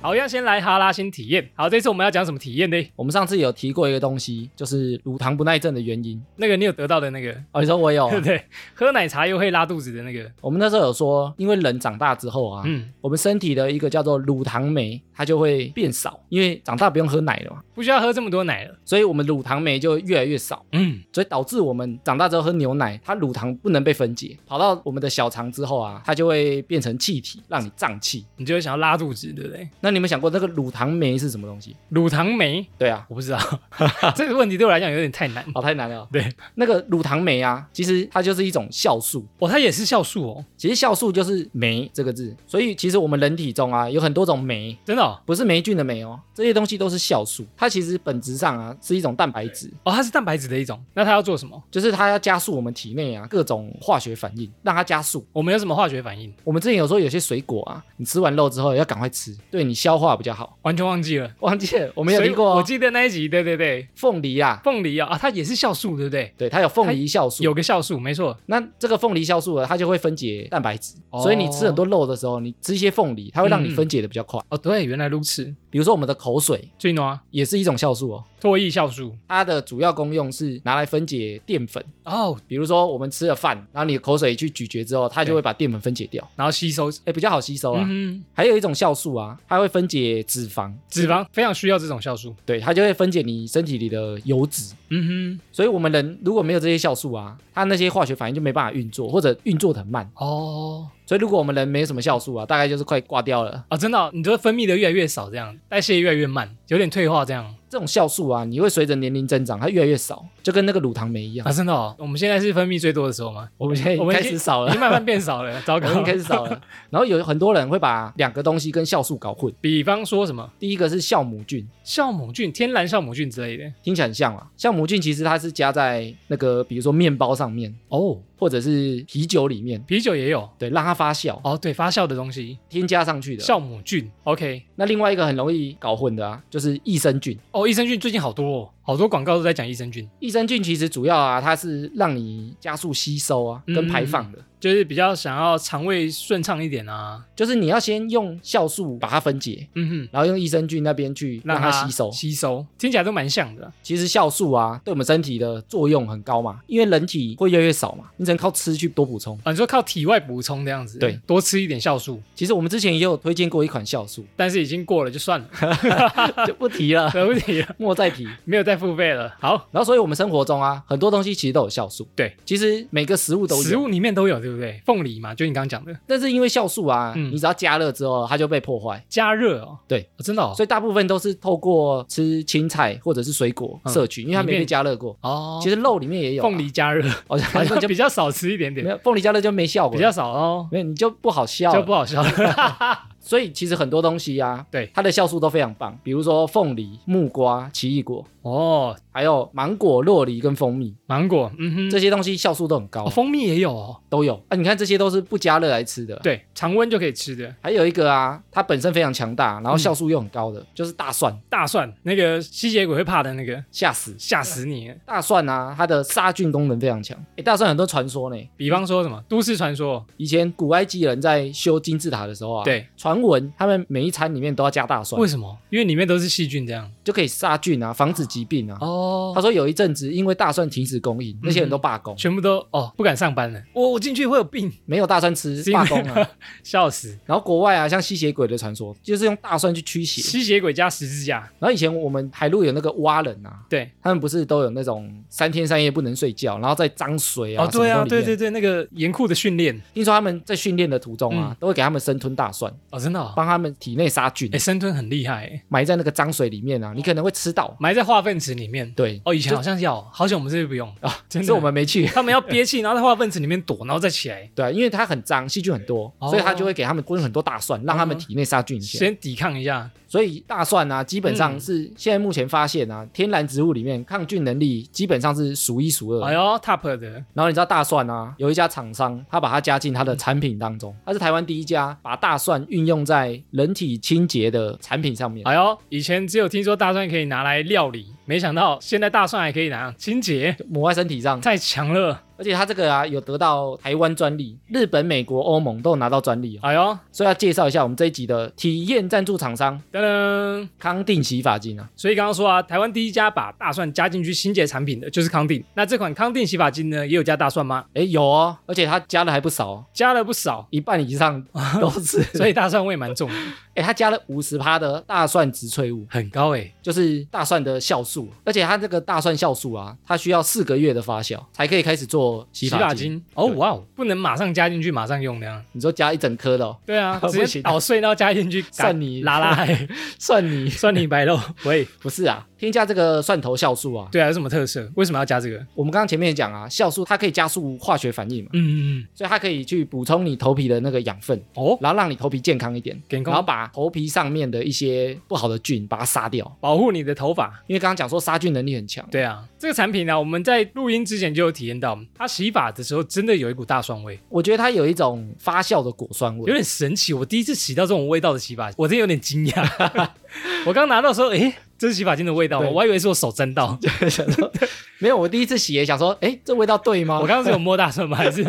好，要先来哈拉新体验。好，这次我们要讲什么体验呢？我们上次有提过一个东西，就是乳糖不耐症的原因。那个你有得到的那个，哦，你说我有啊对不 对？喝奶茶又会拉肚子的那个，我们那时候有说，因为人长大之后啊，嗯，我们身体的一个叫做乳糖酶，它就会变少，因为长大不用喝奶了嘛，不需要喝这么多奶了。所以我们乳糖酶就越来越少，嗯，所以导致我们长大之后喝牛奶，它乳糖不能被分解，跑到我们的小肠之后啊，它就会变成气体，让你胀气。你就会想要拉肚子，对不对？那你有没有想过，那个乳糖酶是什么东西？乳糖酶，对啊，我不知道，这个问题对我来讲有点太难。哦太难了。对，那个乳糖酶啊，其实它就是一种酵素，哦，它也是酵素哦，其实酵素就是酶这个字，所以其实我们人体中啊有很多种酶，真的哦，不是霉菌的霉哦，这些东西都是酵素。它其实本质上啊是一种蛋白质，哦，它是蛋白质的一种。那它要做什么？就是它要加速我们体内啊各种化学反应，让它加速。我们有什么化学反应？我们之前有说有些水果啊，你吃完肉之后要赶快吃，对你消化比较好。完全忘记了。忘记了，我没有听过哦我记得那一集，对对对，凤梨啊，凤梨啊，啊，它也是酵素，对不对？对，它有凤梨酵素。有个酵素，没错。那这个凤梨酵素呢，它就会分解蛋白质，哦所以你吃很多肉的时候，你吃一些凤梨，它会让你嗯分解的比较快。哦，对，原来如此。比如说我们的口水最暖也是一种酵素哦，唾液酵素。它的主要功用是拿来分解淀粉。哦，比如说我们吃了饭，然后你的口水去咀嚼之后，它就会把淀粉分解掉，然后吸收。哎，比较好吸收啊。嗯，还有一种酵素啊，它会分解脂肪，脂肪非常需要这种酵素。对，它就会分解你身体里的油脂。嗯哼所以我们人如果没有这些酵素啊，它那些化学反应就没办法运作，或者运作的很慢。哦，所以如果我们人没什么酵素啊，大概就是快挂掉了。啊，真的哦、你就会分泌的越来越少，这样代谢越来越慢，有点退化这样这种酵素啊，你会随着年龄增长，它越来越少，就跟那个乳糖酶一样。啊，真的哦。我们现在是分泌最多的时候吗？我们现在已开始少了已经，慢慢变少了，糟糕我们已经。开始少了。然后有很多人会把两个东西跟酵素搞混。比方说什么第一个是酵母菌，酵母菌、天然酵母菌之类的。听起来很像啊。酵母菌其实它是加在那个比如说面包上面，哦，或者是啤酒里面，啤酒也有。对，让它发酵，哦，对，发酵的东西，添加上去的。酵母菌。OK。那另外一个很容易搞混的啊，就是益生菌。哦，益生菌最近好多哦，好多广告都在讲益生菌，益生菌其实主要啊，它是让你加速吸收啊，嗯跟排放的。就是比较想要肠胃顺畅一点啊。就是你要先用酵素把它分解，嗯哼，然后用益生菌那边去让它吸收。吸收听起来都蛮像的。其实酵素啊，对我们身体的作用很高嘛，因为人体会越来越少嘛，你只能靠吃去多补充。啊，你说靠体外补充这样子，对，多吃一点酵素，其实我们之前也有推荐过一款酵素，但是已经过了就算了，就不提了，对不提了，莫再提。没有再付费了。好，然后，所以我们生活中啊，很多东西其实都有酵素。对，其实每个食物都有。食物里面都有，对不对？凤梨嘛，就你刚刚讲的，但是因为酵素啊，嗯。你只要加热之后，它就被破坏。加热哦，对哦真的哦，所以大部分都是透过吃青菜或者是水果嗯。摄取，因为它没里面被加热过。哦，其实肉里面也有啊。凤，梨加热。好 好像就 像比较少吃一点点，没有凤梨加热就没效果，比较少哦，没有你就不好笑了。就不好笑。所以其实很多东西啊，对。它的酵素都非常棒，比如说凤梨、木瓜、奇异果，哦，还有芒果、洛梨跟蜂蜜。芒果，嗯哼，这些东西酵素都很高，哦蜂蜜也有哦，都有。啊。你看这些都是不加热来吃的。对，常温就可以吃的。还有一个啊，它本身非常强大，然后嗯。酵素又很高的，就是大蒜，大蒜那个吸血鬼会怕的那个，吓死！吓死你！大蒜啊，它的杀菌功能非常强。诶，大蒜很多传说呢，比方说什么？都市传说，以前古埃及人在修金字塔的时候啊，，对，传闻他们每一餐里面都要加大蒜为，什么？因为里面都是细菌这样。就可以杀菌啊，防止疾病啊。哦他说有一阵子因为大蒜停止供应，那些人都罢工，全部都哦不敢上班了。我我进去会有病，没有大蒜吃罢工啊。笑死！然后国外啊，像吸血鬼的传说，就是用大蒜去驱邪。吸血鬼加十字架，然后以前我们海陆有那个蛙人啊，对，他们不是都有那种三天三夜不能睡觉，然后在脏水啊，哦对啊，对对对，那个严酷的训练，听说他们在训练的途中啊，嗯都会给他们生吞大蒜，哦真的哦，帮他们体内杀菌。哎，，生吞很厉害。哎，埋在那个脏水里面啊，你可能会吃到。埋在化粪池里面。对，哦，以前好像要，好久我们这边不用？啊，真是的我们没去。他们要憋气，然后在化粪池里面躲，然后再起来，对啊，因为它很脏，细菌很多，哦。所以他就会给他们混很多大蒜，让他们体内杀菌一下。先抵抗一下。所以大蒜啊，基本上嗯。是现在目前发现啊，天然植物里面抗菌能力基本上是数一数二。哎呦，top 的，然后你知道大蒜啊，有一家厂商，他把它加进他的产品当中，他是台湾第一家把大蒜运用用在人体清洁的产品上面。哎呦，以前只有听说大蒜可以拿来料理，没想到现在大蒜还可以拿清洁，抹在身体上，太强了！而且它这个啊有得到台湾专利，日本、美国、欧盟都有拿到专利哦。哎呦，所以要介绍一下我们这一集的体验赞助厂商噔噔！康定洗发精啊。所以刚刚说啊，台湾第一家把大蒜加进去清洁产品的就是康定。那这款康定洗发精呢，也有加大蒜吗？哎，有哦，而且它加的还不少哦，加了不少，一半以上都是。所以大蒜味蛮重的，哎，它加了五十趴的大蒜植萃物，很高哎，就是大蒜的酵素。而且它这个大蒜酵素啊，它需要四个月的发酵才可以开始做洗发精。哦哇哦，不能马上加进去，马上用那样。你说加一整颗的、哦？对啊，不直接 行捣碎然后加进去，蒜泥拉拉嘿 蒜泥蒜泥白肉。喂，不是啊，添加这个蒜头酵素啊。对啊，有什么特色？为什么要加这个？我们刚刚前面也讲啊，酵素它可以加速化学反应嘛，嗯嗯嗯，所以它可以去补充你头皮的那个养分，哦，然后让你头皮健康一点，然后把头皮上面的一些不好的菌把它杀掉。保护你的头发。因为刚刚讲说杀菌能力很强，对啊，这个产品呢，我们在录音之前就有体验到，它洗发的时候真的有一股大蒜味，我觉得它有一种发酵的果酸味有。点神奇。我第一次洗到这种味道的洗发，我真的有点惊讶。我刚拿到的时候，诶，这是洗发精的味道吗，我还以为是我手沾到。想说没有，我第一次洗也想说，哎，这味道对吗？我刚刚是有摸大蒜吗？还是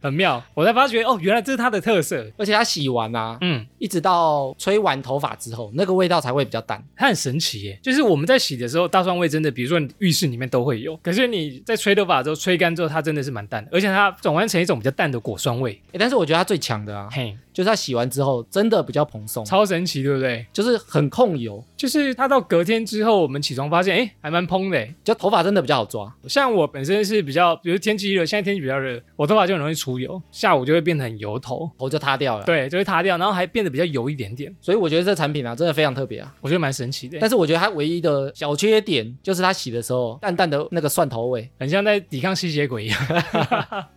很妙？我才发觉哦，原来这是它的特色。而且它洗完啊，嗯，一直到吹完头发之后，那个味道才会比较淡。它很神奇耶，就是我们在洗的时候，大蒜味真的，比如说你浴室里面都会有，可是你在吹头发之后，吹干之后，它真的是蛮淡的，而且它转换成一种比较淡的果酸味，哎，但是我觉得它最强的啊，嘿，就是它洗完之后真的比较蓬松，超神奇，对不对？就是很控油，就是它到隔天之后，我们起床发现，哎，还蛮蓬的。就头发真的比较好抓。像我本身是比较，比如天气热，现在天气比较热，我头发就很容易出油，下午就会变得很油头，头就塌掉了。对，就会塌掉，然后还变得比较油一点点，所以我觉得这产品啊，真的非常特别啊。我觉得蛮神奇的，但是我觉得它唯一的小缺点就是它洗的时候淡淡的那个蒜头味。很像在抵抗吸血鬼一样。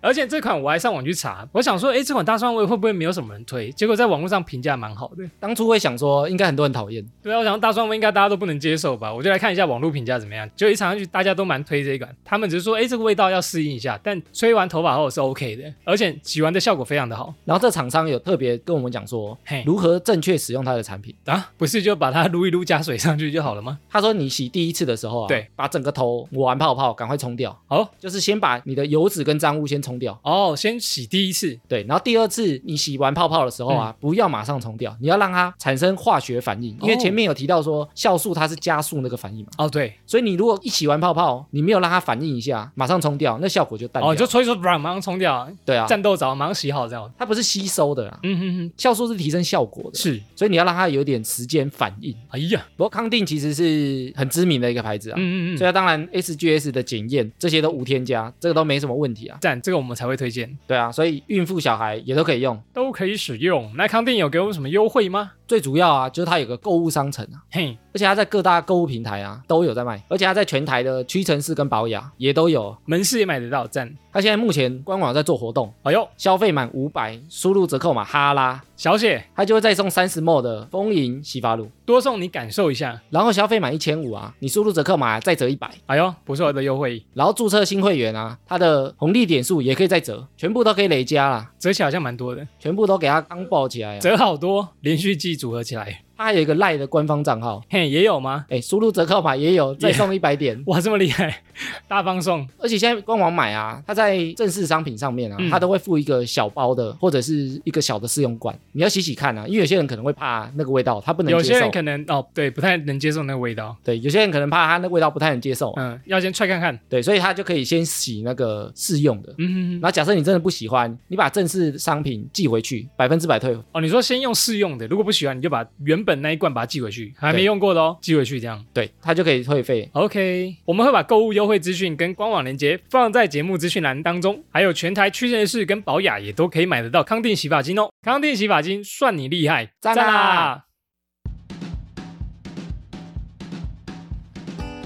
而且这款我还上网去查，我想说，哎，这款大蒜味会不会没有什么人推？结果在网络上评价蛮好的。当初会想说，应该很多人讨厌，对啊，我想说大蒜味应该大家都不能接受吧？我就来看一下网络评价怎么样。就一尝上去，大家都蛮推这一款，他们只是说，哎，这个味道要适应一下，但吹完头发后是 OK 的，而且洗完的效果非常的好。然后这厂商有特别跟我们讲说，嘿如何正确使用它的产品。啊，不是就把它撸一撸加水上去就好了吗？他说你洗第一次的时候啊，对，把整个头抹完泡泡，赶快冲掉，好就是先把你的油脂跟脏污先冲掉。哦，先洗第一次，对，然后第二次你洗完泡泡的时候啊，不要马上冲掉，你要让它产生化学反应，因为哦。前面有提到说酵素它是加速那个反应嘛，哦对，所以你如果一洗完泡泡，你没有让它反应一下，马上冲掉，那效果就淡掉。哦，你就吹一吹，马上冲掉，对啊，战斗澡马上洗好这样。它不是吸收的啦，嗯哼哼，酵素是提升效果的，是，所以你要让它有点时间反应。哎呀，不过康定其实是很知名的一个牌子啊，嗯嗯嗯，所以它当然 SGS 的检验这些都无添加，这个都没什么问题啊。赞，这个我们才会推荐，对啊，所以孕妇小孩也都可以用。都可以使用。那康定有给我们什么优惠吗？最主要啊，就是它有个购物商城啊，嘿，而且它在各大购物平台啊都有在卖，而且它在全台的屈臣氏跟宝雅也都有。门市也买得到，赞。它现在目前官网在做活动，哎呦，消费满五百，输入折扣码哈拉，小姐，它就会再送三十 ml 的丰盈洗发露。多送你感受一下。然后消费满一千五啊，你输入折扣码再折一百。哎呦，不错的优惠，然后注册新会员啊，它的红利点数也可以再折，全部都可以累加啦，折起来好像蛮多的，全部都给它刚爆起来啊。折好多，连续季组合起来。它还有一个赖的官方账号，嘿，也有吗？哎，输入折扣码也有再送一百点。哇，这么厉害，大方送。而且现在官网买啊，它在正式商品上面啊，嗯它都会附一个小包的或者是一个小的试用罐，你要洗洗看啊，因为有些人可能会怕那个味道，他不能接受有些人。可能哦，对，不太能接受那个味道。对，有些人可能怕它那味道不太能接受，嗯，要先踹看看。对，所以他就可以先洗那个试用的。嗯哼哼然后假设你真的不喜欢，你把正式商品寄回去，百分之百退。哦，你说先用试用的，如果不喜欢，你就把原本那一罐把它寄回去，还没用过的哦，寄回去这样。对，他就可以退费。OK，我们会把购物优惠资讯跟官网链接放在节目资讯栏当中，还有全台屈臣氏跟宝雅也都可以买得到康定洗发精哦。康定洗发精算你厉害，赞啦！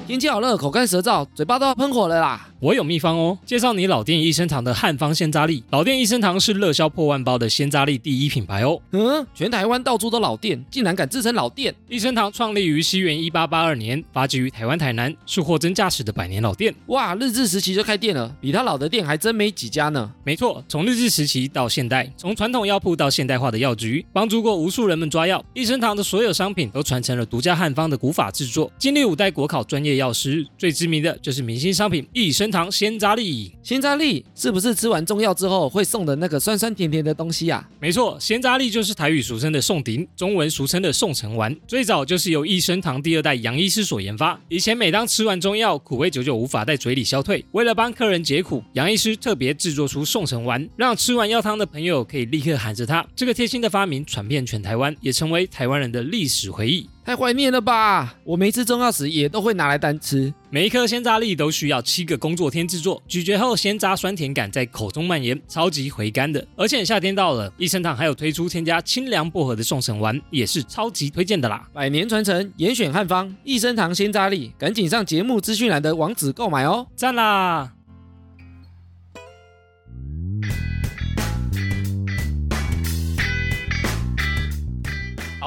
天气好热，口干舌燥，嘴巴都要喷火了啦！我有秘方哦，介绍你老店益生堂的汉方鲜榨粒。老店益生堂是热销破万包的鲜榨粒第一品牌哦。嗯，全台湾到处都老店，竟然敢自称老店。益生堂创立于西元一八八二年，发迹于台湾台南，是货真价实的百年老店。哇，日治时期就开店了，比他老的店还真没几家呢。没错，从日治时期到现代，从传统药铺到现代化的药局，帮助过无数人们抓药。益生堂的所有商品都传承了独家汉方的古法制作，经历五代国考专业药师。最知名的就是明星商品益生堂鲜扎粒。鲜扎粒是不是吃完中药之后会送的那个酸酸甜甜的东西啊？没错，鲜扎粒就是台语俗称的宋鼎，中文俗称的宋城丸。最早就是由益生堂第二代杨医师所研发。以前每当吃完中药，苦味久久无法在嘴里消退，为了帮客人解苦，杨医师特别制作出宋城丸，让吃完药汤的朋友可以立刻喊着它。这个贴心的发明传遍全台湾，也成为台湾人的历史回忆。太怀念了吧！我每次中药时也都会拿来单吃。每一颗鲜榨粒都需要七个工作天制作，咀嚼后鲜榨酸甜感在口中蔓延，超级回甘的。而且夏天到了，益生堂还有推出添加清凉薄荷的送神丸，也是超级推荐的啦。百年传承，严选汉方，益生堂鲜榨粒，赶紧上节目资讯栏的网址购买哦！赞啦！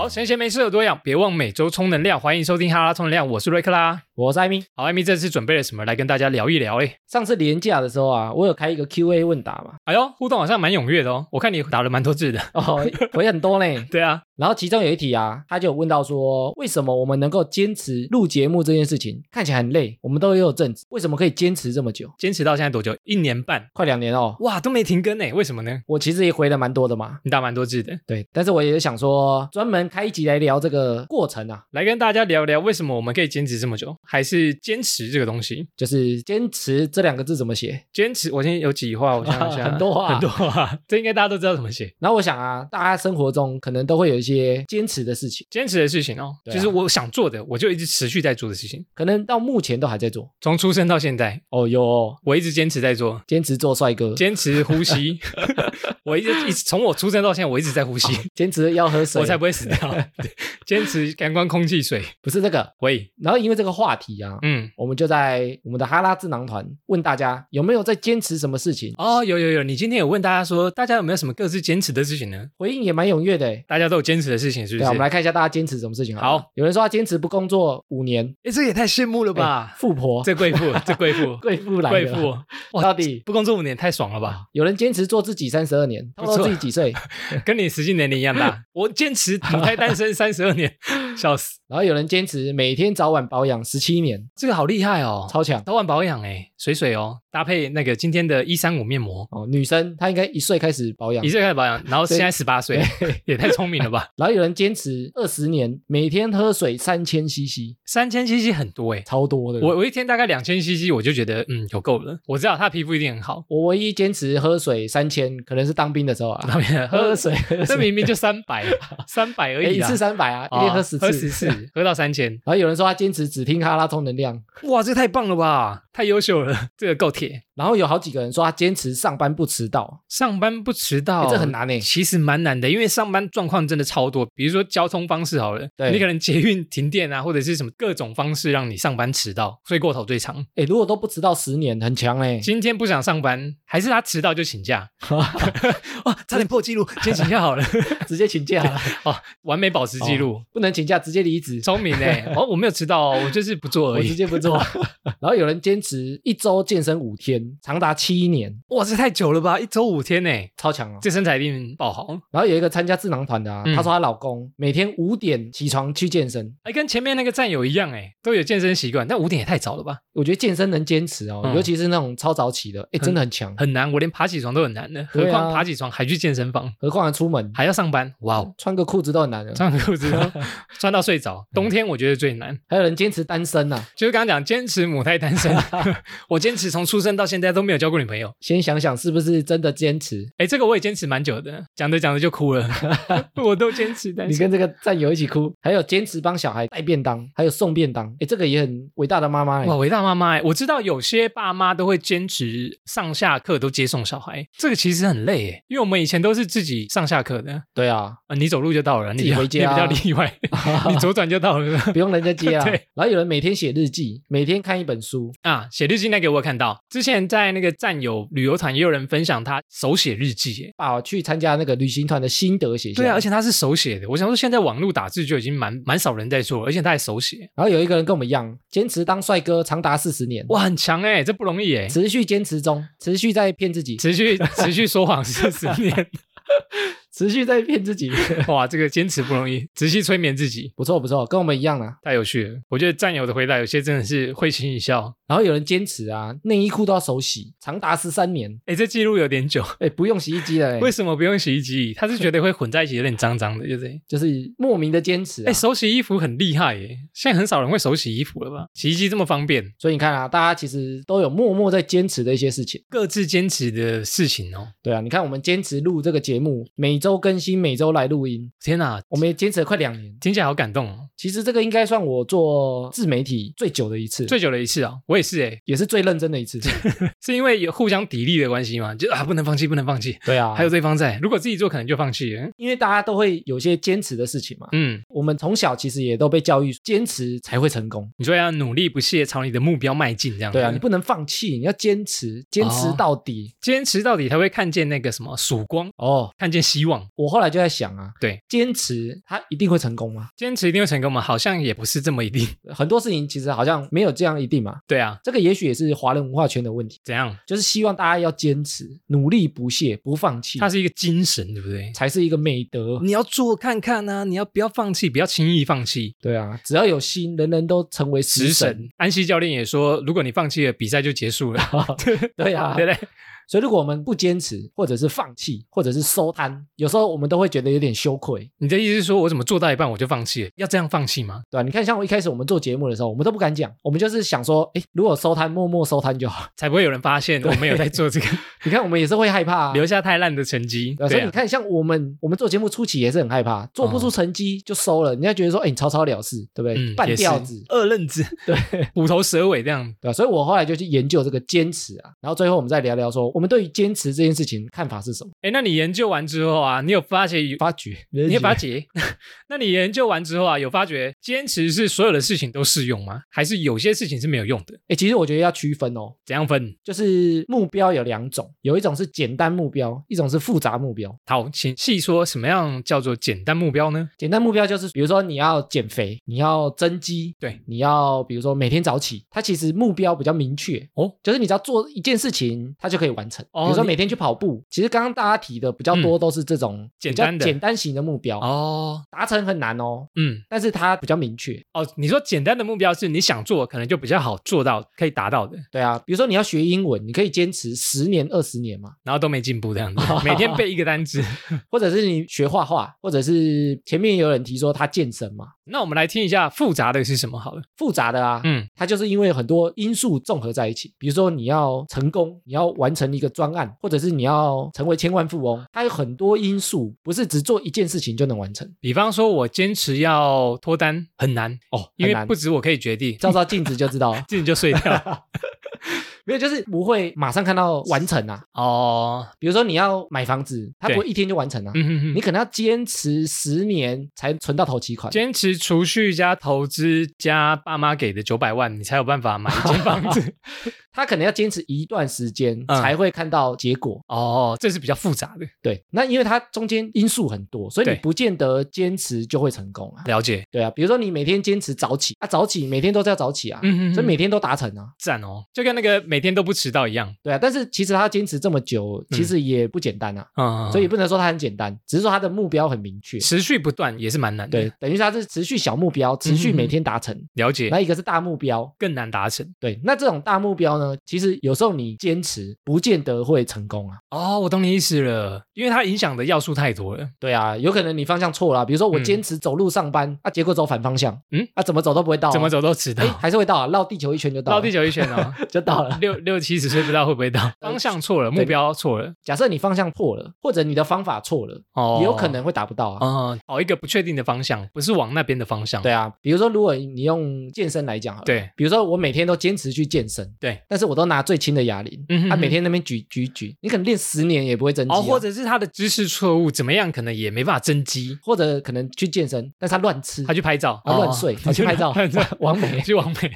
好，闲闲没事有多样，别忘每周充能量。欢迎收听哈拉充能量，我是瑞克啦。我是艾米。好，艾米这次准备了什么来跟大家聊一聊？哎，上次连假的时候啊，我有开一个 Q&A 问答嘛。哎呦，互动好像蛮踊跃的哦，我看你打了蛮多字的 哦，回很多呢。对啊，然后其中有一题啊，他就有问到说，为什么我们能够坚持录节目这件事情？看起来很累，我们都有阵子，为什么可以坚持这么久？坚持到现在多久？一年半，快两年哦。哇，都没停更呢，为什么呢？我其实也回了蛮多的嘛，你打蛮多字的。对，但是我也想说，专门开一集来聊这个过程啊，来跟大家聊聊为什么我们可以坚持这么久，还是坚持这个东西？就是坚持这两个字怎么写？坚持，我先有几话，我想一下，很多话。很多话，这应该大家都知道怎么写。然后我想啊，大家生活中可能都会有一些坚持的事情，坚持的事情哦，啊。就是我想做的，我就一直持续在做的事情，可能到目前都还在做。从出生到现在，哦，有。哦我一直坚持在做，坚持做帅哥，坚持呼吸，我一直一直 从我出生到现在，我一直在呼吸，坚持要喝水，我才不会死掉。坚持感官空气水，不是这个。喂，然后因为这个话题啊，嗯，我们就在我们的哈拉智囊团问大家有没有在坚持什么事情，哦，有有有，你今天有问大家说，大家有没有什么各自坚持的事情呢？回应也蛮踊跃的诶。大家都有坚持的事情，是不对啊，我？们来看一下大家坚持什么事情好。好，有人说他坚持不工作五年，哎，这也太羡慕了吧！富婆，这贵妇，这贵妇，贵妇来了贵妇，哇到底不工作五年太爽了吧？有人坚持做自己三十二年，透露不错。自己几岁，跟你实际年龄一样大。我坚持母胎单身三十二年，笑死！然后有人坚持每天早晚保养十七年，这个好厉害哦，超强。早晚保养哎，水水哦，搭配那个今天的一三五面膜，哦。女生她应该一岁开始保养。一，岁开始保养，然后现在十八岁，也太聪明了吧？然后有人坚持二十年，每天喝水三千 CC，三千 CC 很多哎，超多的。我我一天大概两千 CC，我就觉得嗯有够了。我知道她皮肤一定很好，我唯一坚持喝水三千，可能是当兵的时候啊，当兵 喝水，这明明就三百，三百而已一次三百啊，一哦天喝十次，喝十次，喝到三千，然后有人说他坚持只听哈拉充能量，哇，这太棒了吧，太优秀了，这个够 okay 然后有好几个人说他坚持上班不迟到，上班不迟到，诶这很难呢。其实蛮难的，因为上班状况真的超多。比如说交通方式好了，对你可能捷运停电啊，或者是什么各种方式让你上班迟到，睡过头最长。哎，如果都不迟到十年，很强哎。今天不想上班，还是他迟到就请假？哇，差点破纪录，今天请假好了，直接请假了，哦，完美保持记录，不能请假，直接离职。聪明哎！哦，我没有迟到哦，我就是不做而 我直。接不做。然后有人坚持一周健身五天，长达七年，哇，这太久了吧，一周五天呢，超强哦。这身材一定爆好。然后有一个参加智囊团的啊，嗯她说她老公每天五点起床去健身，哎，跟前面那个战友一样哎，都有健身习惯，但五点也太早了吧，我觉得健身能坚持哦，嗯尤其是那种超早起的，哎，真的很强。很难，我连爬起床都很难的，何况爬起床还去健身房，何况还出门，还要上班，哇哦！穿个裤子都很难的。穿个裤子都 穿到睡着，冬天我觉得最难。还有人坚持单身呐、啊，就是刚刚讲坚持母胎单身，我坚持从出生到现现在都没有交过女朋友。先想想是不是真的坚持。哎，这个我也坚持蛮久的，讲着讲着就哭了。我都坚持，你跟这个战友一起哭，还有坚持帮小孩带便当，还有送便当，哎，这个也很伟大的妈妈哎。哇，伟大妈妈哎！我知道有些爸妈都会坚持上下课都接送小孩，这个其实很累哎，因为我们以前都是自己上下课的，对啊，啊，你走路就到了，你回家你比较例外，你左转就到了。不用人家接啊。对然后有人每天写日记，每天看一本书，啊，写日记那个我有看到，之前在那个战友旅游团也有人分享他手写日记耶。把去参加那个旅行团的心得写下来。对啊，而且他是手写的。我想说，现在网络打字就已经蛮蛮少人在做了，而且他还手写，然后有一个人跟我们一样，坚持当帅哥长达四十年，哇，很强哎，这不容易哎，持续坚持中，持续在骗自己，持续持续说谎四十年，持续在骗自己。哇，这个坚持不容易，持续催眠自己，不错不错，跟我们一样啊。太有趣了。我觉得战友的回答有些真的是会心一笑。然后有人坚持啊，内衣裤都要手洗，长达十三年，哎，这记录有点久，哎，不用洗衣机了、哎为什么不用洗衣机？他是觉得会混在一起，有点脏脏的，就是？就是莫名的坚持、啊。哎，手洗衣服很厉害耶，现在很少人会手洗衣服了吧？洗衣机这么方便，所以你看啊，大家其实都有默默在坚持的一些事情。各自坚持的事情哦。对啊，你看我们坚持录这个节目，每周更新，每周来录音，天哪，我们也坚持了快两年。听起来好感动哦。其实这个应该算我做自媒体最久的一次，最久的一次啊，我也是哎，也是最认真的一次。是因为有互相砥砺的关系嘛，就啊不能放弃，不能放弃。对啊，还有对方在，如果自己做，可能就放弃了。因为大家都会有些坚持的事情嘛。嗯，我们从小其实也都被教育，坚持才会成功。你说要努力不懈，朝你的目标迈进，这样对啊，你不能放弃，你要坚持，坚持哦到底。坚持到底，才会看见那个什么曙光，哦，看见希望。我后来就在想啊，对，坚持它一定会成功吗？坚持一定会成功吗？好像也不是这么一定。很多事情其实好像没有这样一定嘛。对啊，这个也许也是华人文化圈的问题，怎样？就是希望大家要坚持，努力不懈，不放弃，它是一个精神，对不对？才是一个美德。你要做看看啊，你要不要放弃？不要轻易放弃。对啊，只要有心，人人都成为食食神。神安西教练也说，如果你放弃了，比赛就结束了，对啊，对不对？所以如果我们不坚持，或者是放弃，或者是收摊，有时候我们都会觉得有点羞愧，你的意思是说我怎么做到一半我就放弃了？要这样放弃吗？对吧、你看，像我一开始我们做节目的时候，我们都不敢讲，我们就是想说，哎，如果收摊，默默收摊就好。才不会有人发现我们有在做这个，你看，我们也是会害怕、啊。留下太烂的成绩。对啊所以你看，像我们我们做节目初期也是很害怕，做不出成绩就收了，人家觉得说，哎，你草草了事，对不对？嗯，半吊子，二愣子，对 虎头蛇尾这样。对吧、所以我后来就去研究这个坚持啊，然后最后我们再聊聊说，我们对于坚持这件事情看法是什么？哎，那你研究完之后啊，你有发现有？发觉，你有发觉？那你研究完之后啊，有发觉坚持是所有的事情都适用吗？还是有些事情是没有用的？哎，其实我觉得要区分哦，怎样分？就是目标有两种，有一种是简单目标，一种是复杂目标。好，请细说什么样叫做简单目标呢？简单目标就是，比如说你要减肥，你要增肌，对，你要比如说每天早起，它其实目标比较明确哦，就是你只要做一件事情，它就可以完成。哦你比如说每天去跑步，其实刚刚大家提的比较多都是这种简单的简单型的目标，哦，达成很难哦，嗯，但是它比较明确。哦，你说简单的目标是你想做，可能就比较好做到，可以达到的，对啊，比如说你要学英文，你可以坚持十年、二十年嘛，然后都没进步这样子，每天背一个单词。或者是你学画画，或者是前面有人提说他健身嘛，那我们来听一下复杂的是什么好了。复杂的啊，嗯，它就是因为很多因素综合在一起，比如说你要成功，你要完成一个专案，或者是你要成为千万富翁，它有很多因素，不是只做一件事情就能完成。比方说，我坚持要脱单很难哦，因为不止我可以决定，照照镜子就知道了，自己就碎掉。没有，就是不会马上看到完成啊。哦，比如说你要买房子，它不会一天就完成啊，嗯哼哼，你可能要坚持十年才存到头期款。坚持储蓄加投资加爸妈给的九百万，你才有办法买一间房子。他可能要坚持一段时间嗯才会看到结果。哦，这是比较复杂的，对，那因为它中间因素很多，所以你不见得坚持就会成功啊。了解。对啊，比如说你每天坚持早起啊，早起每天都是要早起啊，嗯哼哼所以每天都达成啊。赞哦，就跟那个每天都不迟到一样。对啊，但是其实他坚持这么久，其实也不简单啊，嗯，所以也不能说他很简单，只是说他的目标很明确。持续不断也是蛮难的。对，，等于他是持续小目标，持续每天达成。了解那一个是大目标，更难达成。对，那这种大目标呢，其实有时候你坚持不见得会成功啊。哦，我懂你意思了，因为它影响的要素太多了。对啊，有可能你方向错了啊、比如说我嗯坚持走路上班，啊，结果走反方向，嗯，啊，怎么走都不会到、怎么？走都迟到哎，，还是会到啊，绕地球一圈就到了，绕地球一圈哦，就到了。六六七十岁不知道会不会到，方向错了，目标错了，假设你方向错了，或者你的方法错了，哦也有可能会达不到啊。哦，跑一个不确定的方向，不是往那边的方向。对啊，比如说，如果你用健身来讲好了，对，比如说我每天都坚持去健身，对，但是我都拿最轻的哑铃，嗯哼他、哼每天那边举举举，你可能练十年也不会增肌、啊，哦，或者是他的知识错误，怎么样，可能也没办法增肌。或者可能去健身，但是他乱吃，他去拍照，他乱睡，他去拍照乱睡，完美。去完美，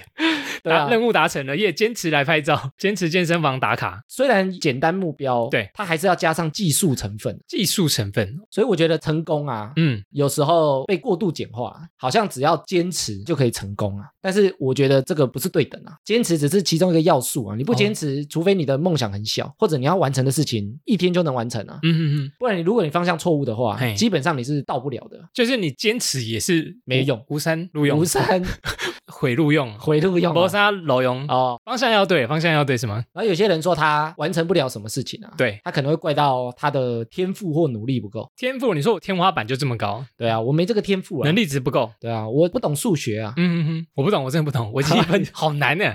达任务达成了，也坚持来拍照，坚持健身房打卡，虽然简单目标，对它还是要加上技术成分，技术成分，所以我觉得成功啊，嗯，有时候被过度简化，好像只要坚持就可以成功啊。但是我觉得这个不是对等啊，坚持只是其中一个要素啊。你不坚持，除非你的梦想很小，或者你要完成的事情一天就能完成啊。嗯嗯嗯，不然你如果你方向错误的话，基本上你是到不了的。就是你坚持也是没用无山路用无，山 毁路用，回路用啊、磨砂楼用，哦。方向要对，方向要对，什么？然后有些人说他完成不了什么事情啊，对，他可能会怪到他的天赋或努力不够。天赋，你说我天花板就这么高，对啊，我没这个天赋啊能。力值不够。对啊，我不懂数学啊。嗯嗯嗯，我不懂，我真的不懂，微积分 好难呢，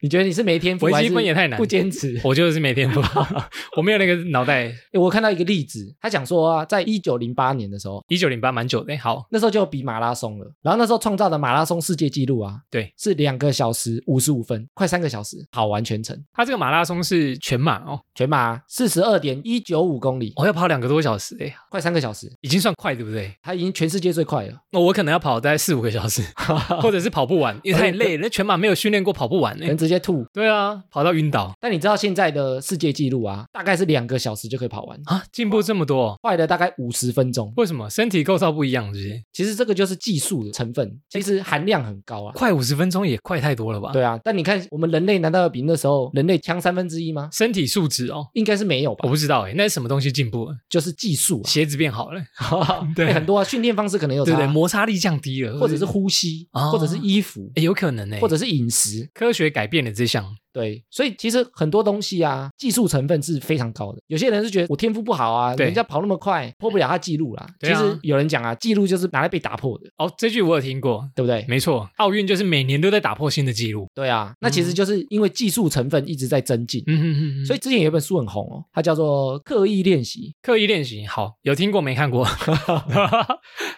你觉得你是没天赋，微积分也太难不坚持？我就是没天赋，我没有那个脑袋。诶我看到一个例子，他讲说啊，在一九零八年的时候，一九零八蛮久的，好，那时候就比马拉松了，然后那时候创造的马拉松世界纪录啊，对，是两个小时五十五分，快三个小时跑完全程，他这个马拉松是全马哦，全马四十二点一九五公里，我要跑两个多小时，哎，快三个小时，已经算快，对不对？他已经全世界最快了。那我可能要跑大概四五个小时，或者是跑不完，因为太累了。那全马没有训练过，跑不完呢可能。直接吐。对啊，跑到晕倒但你知道现在的世界纪录啊，大概是两个小时就可以跑完，啊，进步这么多，快了大概五十分钟。为什么？身体构造不一样，这些？其实这个就是技术的成分，其实含量很高啊。快五十分钟也快太多了吧？，对啊，但你看我们人类难道要比那时候人类强三分之一吗？身体素质哦，应该是没有吧我，不知道哎，那是什么东西进步了？就是技术啊。鞋子变好了，对对，很多啊，训练方式可能有差，对对？摩擦力降低了，或者是呼吸，哦或者是衣服，哎有可能呢，或者是饮食。科学改变了这项。对，所以其实很多东西啊，技术成分是非常高的。有些人是觉得我天赋不好啊，人家跑那么快，破不了他记录啦。其实有人讲啊，记录就是拿来被打破的，哦，这句我有听过，对不对？没错，奥运就是每年都在打破新的记录。对啊，那其实就是因为技术成分一直在增进。嗯哼哼哼，所以之前有一本书很红哦，它叫做《刻意练习刻意练习好，有听过没看过？》。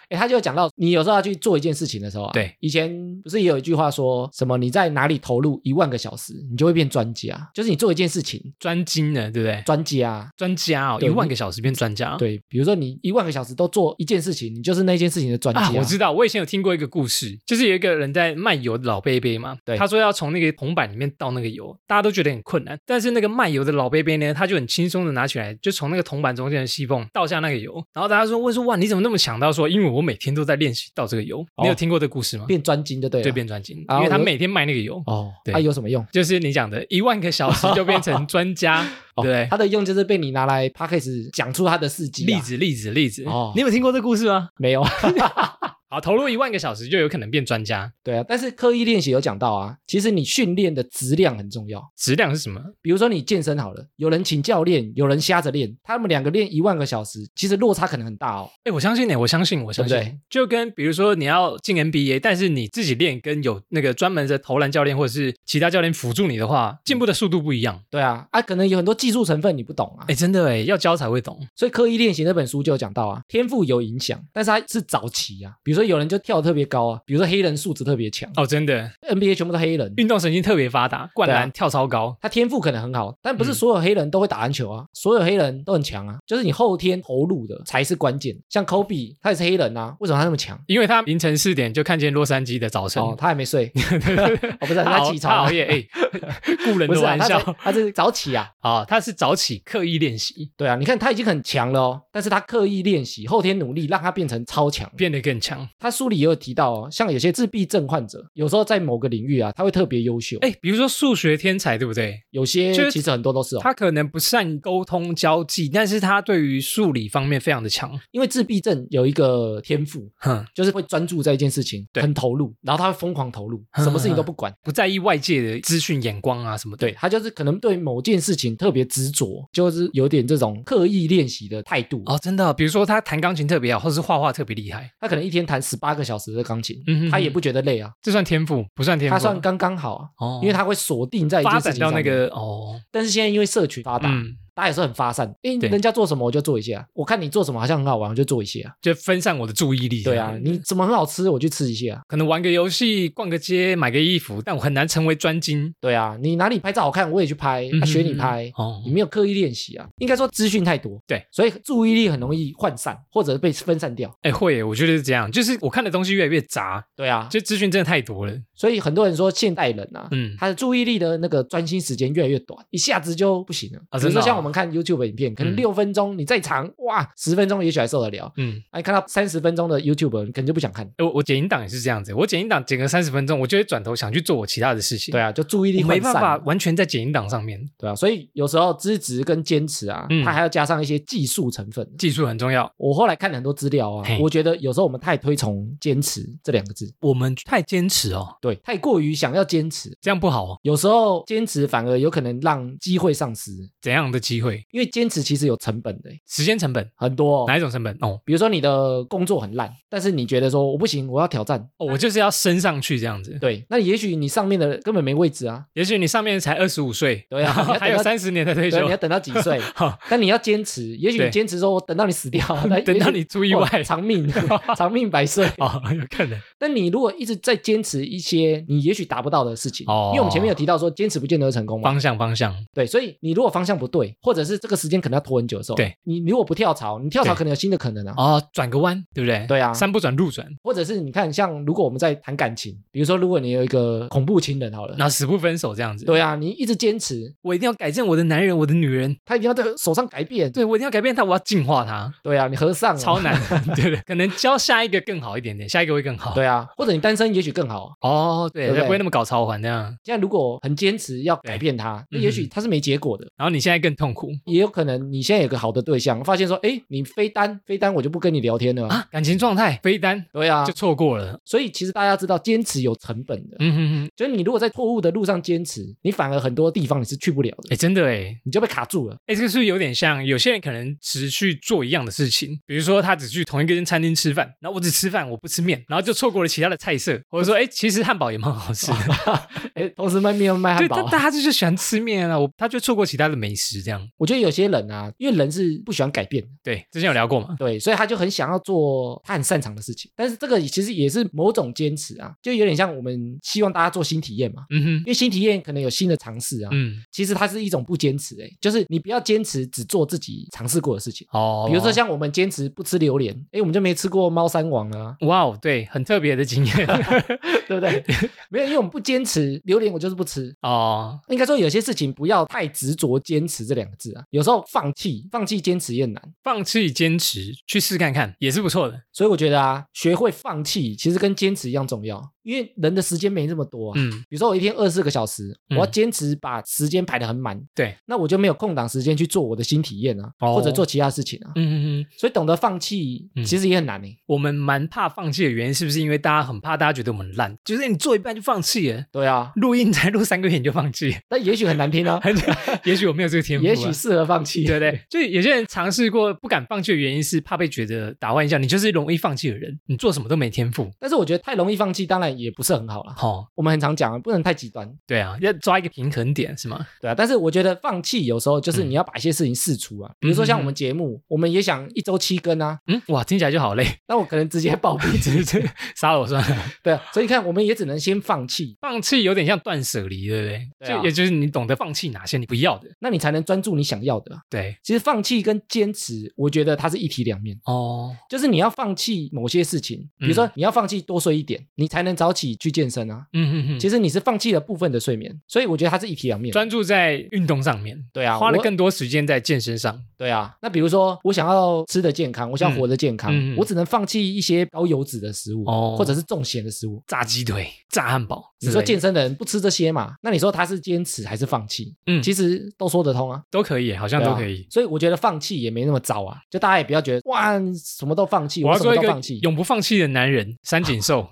哎，他就讲到，你有时候要去做一件事情的时候啊，对，以前不是也有一句话说什么你在哪里投入一万个小时，你就会变专家，就是你做一件事情，专精的，对不对？专家。专家哦，一对万个小时变专家。对，比如说你一万个小时都做一件事情，你就是那件事情的专家。啊，我知道，我以前有听过一个故事，就是有一个人在卖油的老贝贝嘛，对他说要从那个铜板里面倒那个油，大家都觉得很困难，但是那个卖油的老贝贝呢，他就很轻松的拿起来，就从那个铜板中间的细缝倒下那个油，然后大家说问说哇，你怎么那么强？到说因为我每天都在练习倒这个油，你有听过这个故事吗？变专精就对了。对，变专精，因为他每天卖那个油，哦，对它有什么用？就是你讲的一万个小时就变成 专家，对哦不对？它的用就是被你拿来 p a c k a g e 讲出他的事迹、啊。例子，例子，例子。哦你有听过这故事吗？没有？好，投入一万个小时就有可能变专家。对啊，但是刻意练习有讲到啊，其实你训练的质量很重要。质量是什么？比如说你健身好了，有人请教练，有人瞎着练，他们两个练一万个小时，其实落差可能很大哦。哎，我相信呢，我相信，我相信，对对就跟比如说你要进 NBA，但是你自己练跟有那个专门的投篮教练或者是其他教练辅助你的话，进步的速度不一样。对啊，啊，可能有很多技术成分你不懂啊，哎，真的哎，要教才会懂。所以刻意练习那本书就有讲到啊，天赋有影响，但是它是早期啊，比如说有人就跳得特别高啊，比如说黑人素质特别强。哦，真的，，NBA 全部都黑人，运动神经特别发达，灌篮、跳超高。他天赋可能很好，但不是嗯。所有黑人都会打篮球啊，所有黑人都很强啊，就是你后天投入的才是关键。像 Kobe 他也是黑人啊，为什么他那么强？因为他凌晨四点就看见洛杉矶的早晨，哦，他还没睡，哦，不是他他起床熬夜，哎，故人的玩笑。他是早起啊，啊，他是早起刻意练习，对啊，你看他已经很强了哦，但是他刻意练习，后天努力让他变成超强。变得更强。他书里也有提到哦，像有些自闭症患者，有时候在某个领域啊，他会特别优秀，哎，比如说数学天才，对不对？有些其实很多都是哦，他可能不善沟通交际，但是他对于数理方面非常的强。因为自闭症有一个天赋，哼，就是会专注在一件事情，对很投入，然后他会疯狂投入，嗯什么事情都不管。不在意外界的资讯眼光啊什么的。对他就是可能对某件事情特别执着，就是有点这种刻意练习的态度。哦，真的，比如说他弹钢琴特别好，或者是画画特别厉害。他可能一天弹弹十八个小时的钢琴，他也不觉得累啊，这算天赋，不算天赋啊，他算刚刚好啊，哦，因为他会锁定在发展。到那个哦，但是现在因为社群发达，嗯，大家也是很发散，诶，对人家做什么我就做一下，我看你做什么好像很好玩，我就做一下。就分散我的注意力。对啊，你怎么很好吃，我去吃一下。可能玩个游戏、逛个街、买个衣服，但我很难成为专精。对啊，你哪里拍照好看，我也去拍，学你拍。哦你没有刻意练习啊，应该说资讯太多，对，所以注意力很容易涣散或者被分散掉。哎，会，我觉得是这样，就是我看的东西越来越杂，对啊，就资讯真的太多了。所以很多人说现代人啊，嗯，他的注意力的那个专心时间越来越短，一下子就不行了。比如说像我们看 YouTube 影片，可能嗯六分钟，你再长，哇，十分钟也许还受得了。嗯，哎，看到三十分钟的 YouTube，你可能就不想看。哎我我剪音档也是这样子，我剪音档剪个三十分钟，我就会转头想去做我其他的事情。对啊，就注意力我没办。法完全在剪音档上面，对啊，所以有时候资质跟坚持啊，嗯它还要加上一些技术成分。技术很重要。我后来看了很多资料啊，我觉得有时候我们太推崇坚持这两个字，我们太坚持哦，对，太过于想要坚持，这样不好哦。有时候坚持反而有可能让机会丧失，怎样的机会？因为坚持其实有成本的，时间成本，很多、哦。哪一种成本？哦比如说你的工作很烂，但是你觉得说我不行，我要挑战，哦，我就是要升上去这样子。对，那也许你上面的根本没位置啊，也许你上面才二十五岁，对啊 还有三十年的退，休你要，等到几岁？好，但你要坚持，也许你坚持说我等到你死掉，等到你出意外长命长命百岁。哦，有可能。但你如果一直在坚持一些你也许达不到的事情，哦。因为我们前面有提到说坚持不见得会成功嘛，方向方向，对，所以你如果方向不对，或者是这个时间可能要拖很久的时候，对。你你如果不跳槽，你跳槽可能有新的可能啊，哦，转个弯，对不对？对啊。山不转路转，或者是你看像如果我们在谈感情，比如说如果你有一个恐怖情人好了，那死不分手这样子。对啊，你一直坚持，我一定要改正我的男人，我的女人，他一定要在手上改变，对我一定要改变他，我要净化他，对啊，你和尚、啊、超难，对不对？可能教下一个更好一点点，下一个会更好。对啊，或者你单身也许更好。哦，对，对不对才不会那么搞超环那样。现在如果很坚持要改变他，那嗯也许他是没结果的，然后你现在更痛苦也有可能你现在有个好的对象，发现说，哎，你非单非单，我就不跟你聊天了。啊，感情状态飞单对啊就，错过了。所以其实大家知道坚持有成本的，嗯哼哼，就是你如果在错误的路上坚持，你反而很多地方你是去不了的，哎，真的哎，你就被卡住了。哎，这个是不是有点像有些人可能持续做一样的事情，比如说他只去同一间餐厅吃饭，然后我只吃饭，我不吃面，然后就错过了其他的菜色，或者说，哎，其实汉堡也蛮好吃的，哎，同时卖面又卖汉，堡啊、但但他就是喜欢吃面啊，我他就错过其他的美食，这样。我觉得有些人啊，因为人是不喜欢改变的，对，之前有聊过嘛？对，所以他就很想要做他很擅长的事情。但是这个其实也是某种坚持啊，就有点像我们希望大家做新体验嘛。嗯哼，因为新体验可能有新的尝试啊，嗯，其实它是一种不坚持、欸，就是你不要坚持只做自己尝试过的事情。哦，比如说像我们坚持不吃榴莲，哎，我们就没吃过猫山王啊，哇哦，对，很特别的经验 对不对？没有，因为我们不坚持榴莲，我就是不吃。哦。应该说有些事情不要太执着坚持这两个字啊，有时候放弃放弃坚持也很难。放弃坚持去试看看也是不错的。所以我觉得啊，学会放弃其实跟坚持一样重要，因为人的时间没这么多啊。嗯，比如说我一天二十四个小时，嗯我要坚持把时间排得很满，对，那我就没有空档时间去做我的新体验啊，哦或者做其他事情啊。嗯嗯嗯，所以懂得放弃嗯其实也很难呢、欸我们蛮怕放弃的原因，是不是因为大家很怕大家觉得我们很烂？就是你做一半就放弃了，对啊，录音才录三个月你就放弃，但也许很难听啊，很也许我没有这个天赋、啊，也许适合放弃。对不对？就有些人尝试过不敢放弃的原因是怕被觉得打坏印象，你就是容易放弃的人，你做什么都没天赋。但是我觉得太容易放弃，当然也不是很好了。好、我们很常讲啊，不能太极端，对啊，要抓一个平衡点是吗？对啊。但是我觉得放弃有时候就是嗯你要把一些事情试出啊，比如说像我们节目，我们也想一周七更啊，嗯，哇，听起来就好累，那我可能直接暴毙，直 接杀了我算了。对啊。所以你看，我们也只能先放弃，放弃有点像断舍离，对不对？就也就是你懂得放弃哪些你不要的。那你才能专注你想要的啊。对，其实放弃跟坚持，我觉得它是一体两面。哦，就是你要放弃某些事情，比如说你要放弃多睡一点，你才能早起去健身啊。嗯嗯嗯，其实你是放弃了部分的睡眠，所以我觉得它是一体两面。专注在运动上面，对啊，花了更多时间在健身上。对啊。那比如说我想要吃的健康，我想要活得健康，嗯嗯嗯我只能放弃一些高油脂的食物，哦或者是重咸的食物。炸鸡腿、炸汉堡你说健身的人不吃这些嘛？那你说他是坚持还是放弃？嗯其实都说得通啊。都可以，好像都可以。所以我觉得放弃也没那么糟啊，就大家也不要觉得哇什么都放弃，我要做一个放弃。永不放弃的男人，三井寿。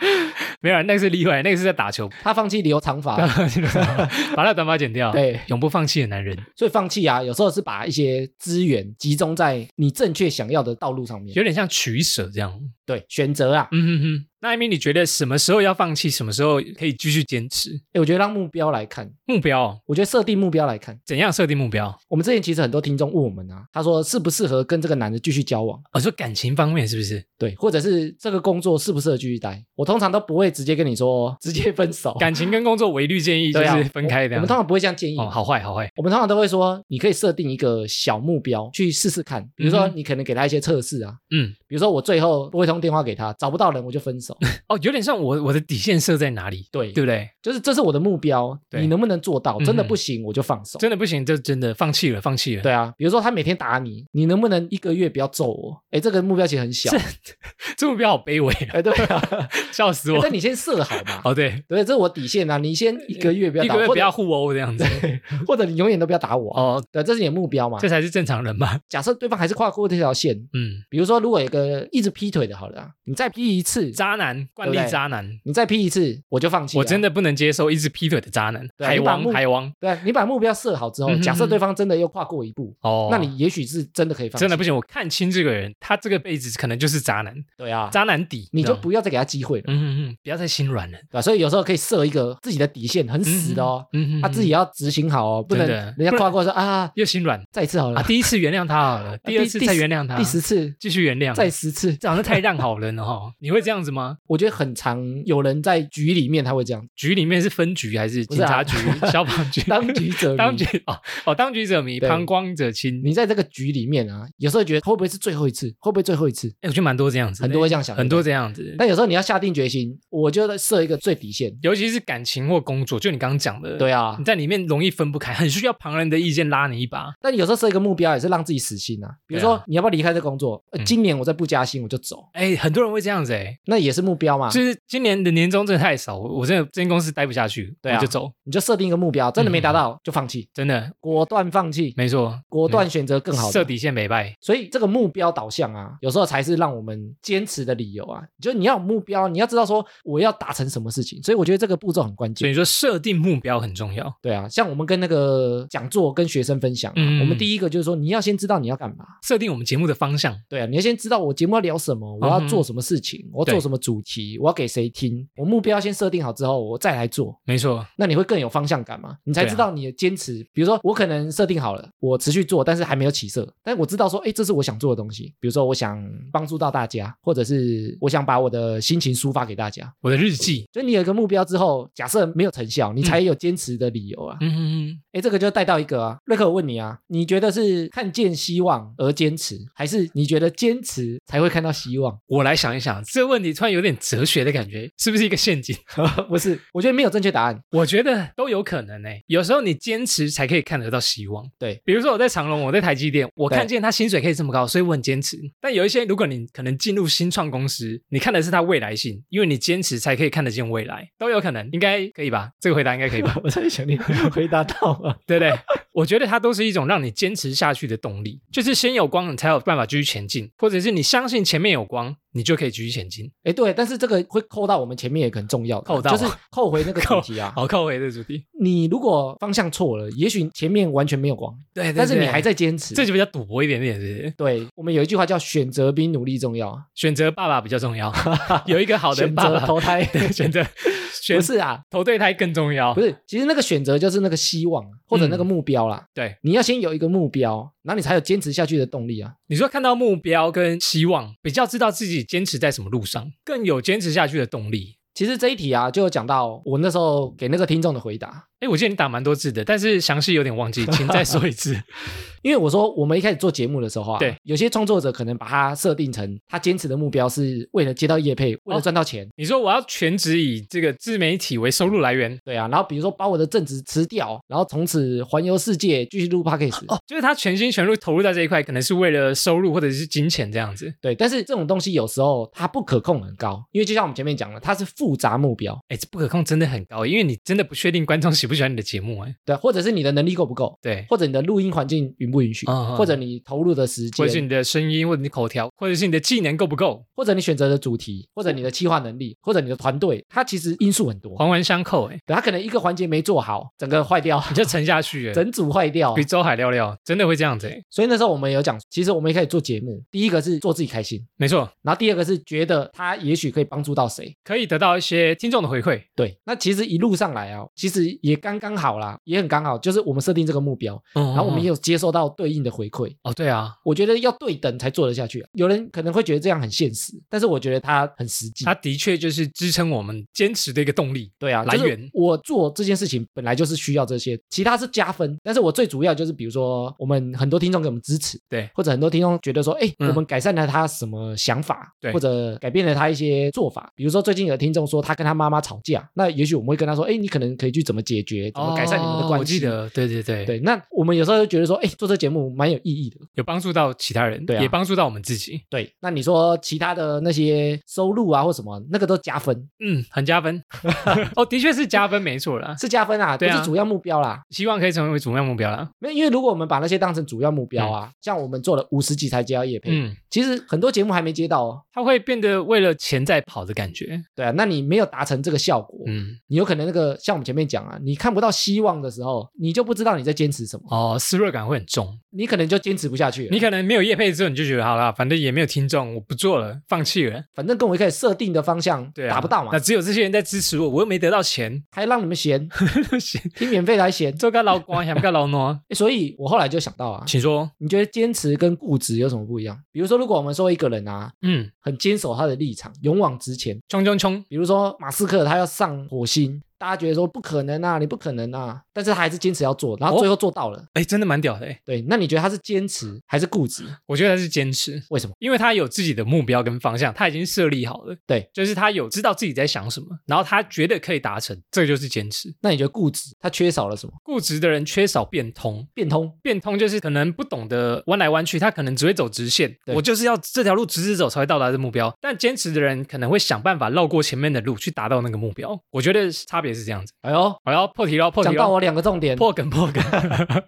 要 没有，那个是例外，那个是在打球，他放弃留长发，把那短发剪掉。对，永不放弃的男人，所以放弃啊，有时候是把一些资源集中在你正确想要的道路上面。有点像取舍这样。对，选择啊，嗯哼哼。那艾米，你觉得什么时候要放弃，什么时候可以继续坚持？哎，我觉得让目标来看，目标，我觉得设定目标来看，怎样设定目标？我们之前其实很多听众问我们啊，他说适不适合跟这个男的继续交往？哦，说感情方面是不是？对，或者是这个工作适不适合继续待？我通常都不会直接跟你说直接分手。感情跟工作，我一律建议 就是分开的。我们通常不会这样建议。哦，好坏，好坏。我们通常都会说，你可以设定一个小目标去试试看，比如说你可能给他一些测试啊，嗯，比如说我最后拨一通电话给他，找不到人我就分手。哦，有点。像我我的底线设在哪里？对对不对？就是这是我的目标，你能不能做到？真的不行我就放手，真的不行就真的放弃了，放弃了。对啊，比如说他每天打你，你能不能一个月不要揍我？哎，这个目标其实很小，这目标好卑微。哎，对啊，笑死我。那你先设好嘛。哦，对对，这是我底线啊。你先一个月不要一个月不要互殴这样子，或者你永远都不要打我。哦，对，这是你的目标嘛？这才是正常人嘛。假设对方还是跨过这条线，嗯，比如说如果有个一直劈腿的，好了，你再劈一次，渣男惯例渣男，你再劈。一次我就放弃，我真的不能接受一直劈腿的渣男，海王海王。对，你把目标设好之后，假设对方真的又跨过一步，哦，那你也许是真的可以放。真的不行，我看清这个人，他这个辈子可能就是渣男。对啊，渣男底，你就不要再给他机会了。嗯嗯嗯，不要再心软了。对，所以有时候可以设一个自己的底线，很死的哦。嗯嗯，他自己要执行好哦，不能人家跨过说啊又心软，再一次好了。第一次原谅他好了，第二次再原谅他，第十次继续原谅，再十次，这好像太让好人了哈。你会这样子吗？我觉得很常有人在局里面。他会这样，局里面是分局还是警察局、消防局？当局者迷，当局哦哦，当局者迷，旁观者清。你在这个局里面啊，有时候觉得会不会是最后一次？会不会最后一次？哎，我觉得蛮多这样子，很多会这样想，很多这样子。但有时候你要下定决心，我觉得设一个最底线，尤其是感情或工作，就你刚刚讲的，对啊，你在里面容易分不开，很需要旁人的意见拉你一把。但有时候设一个目标，也是让自己死心啊。比如说，你要不要离开这工作？今年我再不加薪，我就走。哎，很多人会这样子，哎，那也是目标嘛。就是今年的年终真的太少，我真的这间公司。待不下去，对啊，就走，你就设定一个目标，真的没达到就放弃，真的。果断放弃，没错，果断选择更好的，设底线没败。所以这个目标导向啊，有时候才是让我们坚持的理由啊。就你要有目标，你要知道说我要达成什么事情，所以我觉得这个步骤很关键。所以说设定目标很重要，对啊，像我们跟那个讲座跟学生分享，我们第一个就是说你要先知道你要干嘛，设定我们节目的方向，对啊，你要先知道我节目要聊什么，我要做什么事情，我要做什么主题，我要给谁听，我目标先设定好之后，我再来做，没错。那你会更有方向感嘛？你才知道你的坚持。比如说，我可能设定好了，我持续做，但是还没有起色。但我知道说，哎，这是我想做的东西。比如说，我想帮助到大家，或者是我想把我的心情抒发给大家。我的日记。所以你有一个目标之后，假设没有成效，你才有坚持的理由啊。嗯嗯嗯。哎，这个就带到一个啊，瑞克，我问你啊，你觉得是看见希望而坚持，还是你觉得坚持才会看到希望？我来想一想，这个问题突然有点哲学的感觉，是不是一个陷阱？不是，我觉得没有正确答案。我觉得都有可能呢。有时候你坚持才可以看得到希望。对，比如说我在长隆，我在台积电，我看见他薪水可以这么高，所以我很坚持。但有一些，如果你可能进入新创公司，你看的是它未来性，因为你坚持才可以看得见未来，都有可能，应该可以吧？这个回答应该可以吧？我在想你回答到了，对不对？我觉得它都是一种让你坚持下去的动力，就是先有光，你才有办法继续前进，或者是你相信前面有光。你就可以继续前进。哎，对，但是这个会扣到我们前面也很重要，扣到就是扣回那个主题啊。好，扣回这个主题。你如果方向错了，也许前面完全没有光。对，但是你还在坚持，这就比较赌博一点点，是不是？对，我们有一句话叫“选择比努力重要”，选择爸爸比较重要。有一个好的爸爸投胎，选择 不是啊，投对胎更重要。不是，其实那个选择就是那个希望或者那个目标啦。对，你要先有一个目标。那你才有坚持下去的动力啊！你说看到目标跟希望，比较知道自己坚持在什么路上，更有坚持下去的动力。其实这一题啊，就讲到我那时候给那个听众的回答。哎，我记得你打蛮多字的，但是详细有点忘记，请再说一次。因为我说我们一开始做节目的时候啊，对，有些创作者可能把它设定成他坚持的目标是为了接到业配，为了赚到钱。你说我要全职以这个自媒体为收入来源，对啊，然后比如说把我的正职辞掉，然后从此环游世界继续录 podcast，哦，就是他全心全意投入在这一块，可能是为了收入或者是金钱这样子。对，但是这种东西有时候它不可控很高，因为就像我们前面讲了，它是复杂目标，哎，这不可控真的很高，因为你真的不确定观众喜。喜不喜欢你的节目哎，对，或者是你的能力够不够，对，或者你的录音环境允不允许，嗯嗯或者你投入的时间，或者是你的声音，或者你口条，或者是你的技能够不够，或者你选择的主题，或者你的企划能力，或者你的团队，它其实因素很多。环环相扣哎，对，它可能一个环节没做好，整个坏掉，你就沉下去哎，整组坏掉。比。周海聊聊，真的会这样子哎，所以那时候我们有讲，其实我们一开始做节目，第一个是做自己开心，没错，然后第二个是觉得他也许可以帮助到谁。可以得到一些听众的回馈，对，那其实一路上来啊，其实也刚刚好啦，也很刚好，就是我们设定这个目标，嗯，然后我们也有有接收到对应的回馈。哦，对啊，我觉得要对等才做得下去、啊。有人可能会觉得这样很现实，但是我觉得它很实际。它的确就是支撑我们坚持的一个动力。对啊，来源我做这件事情本来就是需要这些，其他是加分，但是我最主要就是比如说我们很多听众给我们支持，对，或者很多听众觉得说，哎、嗯我们改善了他什么想法，对或者改变了他一些做法。比如说最近有听众说他跟他妈妈吵架，那也许我们会跟他说，哎，你可能可以去怎么解决，怎么改善你们的哦关系。我记得，对对对，对，那我们有时候就觉得说，哎，做这节目蛮有意义的。有帮助到其他人，对啊也帮助到我们自己，对，那你说其他的那些收入啊或什么，那个都加分，嗯，很加分。哦，的确是加分，没错啦。是加分啊，对啊不是主要目标啦。希望可以成为主要目标啦。没有，因为如果我们把那些当成主要目标啊，像我们做了五十集才接到业配，嗯，其实很多节目还没接到哦。它会变得为了钱在跑的感觉。对啊，那你没有达成这个效果，嗯，你有可能那个像我们前面讲啊，你看不到希望的时候，你就不知道你在坚持什么，哦，失落感会很重。你可能就坚持不下去了。你可能没有业配之后，你就觉得好了，反正也没有听众，我不做了，放弃了。反正跟我一开始设定的方向对啊，达不到嘛那，只有这些人在支持我，我又没得到钱，还让你们嫌，行，听免费的还嫌。做个老官，想个老孬。诶所以我后来就想到啊，请说。你觉得坚持跟固执有什么不一样？比如说，如果我们说一个人啊，嗯，很坚守他的立场，勇往直前，冲冲冲！比如说马斯克他要上火星，大家觉得说不可能啊，你不可能啊，但是他还是坚持要做，然后最后做到了。哎，真的蛮屌的哎。对，那你觉得他是坚持还是固执？我觉得他是坚持，为什么？因为他有自己的目标跟方向，他已经设立好了。对，就是他有知道自己在想什么，然后他觉得可以达成，这个就是坚持。那你觉得固执他缺少了什么？固执的人缺少变通，变通。变通就是可能不懂得弯来弯去，他可能只会走直线，对我就是要这条路直直走才会到达这目标。但坚持的人可能会想办法绕过前面的路去达到那个目标。我觉得差别是这样子。哎呦，我要破题了，破讲到我两个重点，破梗破梗，哎，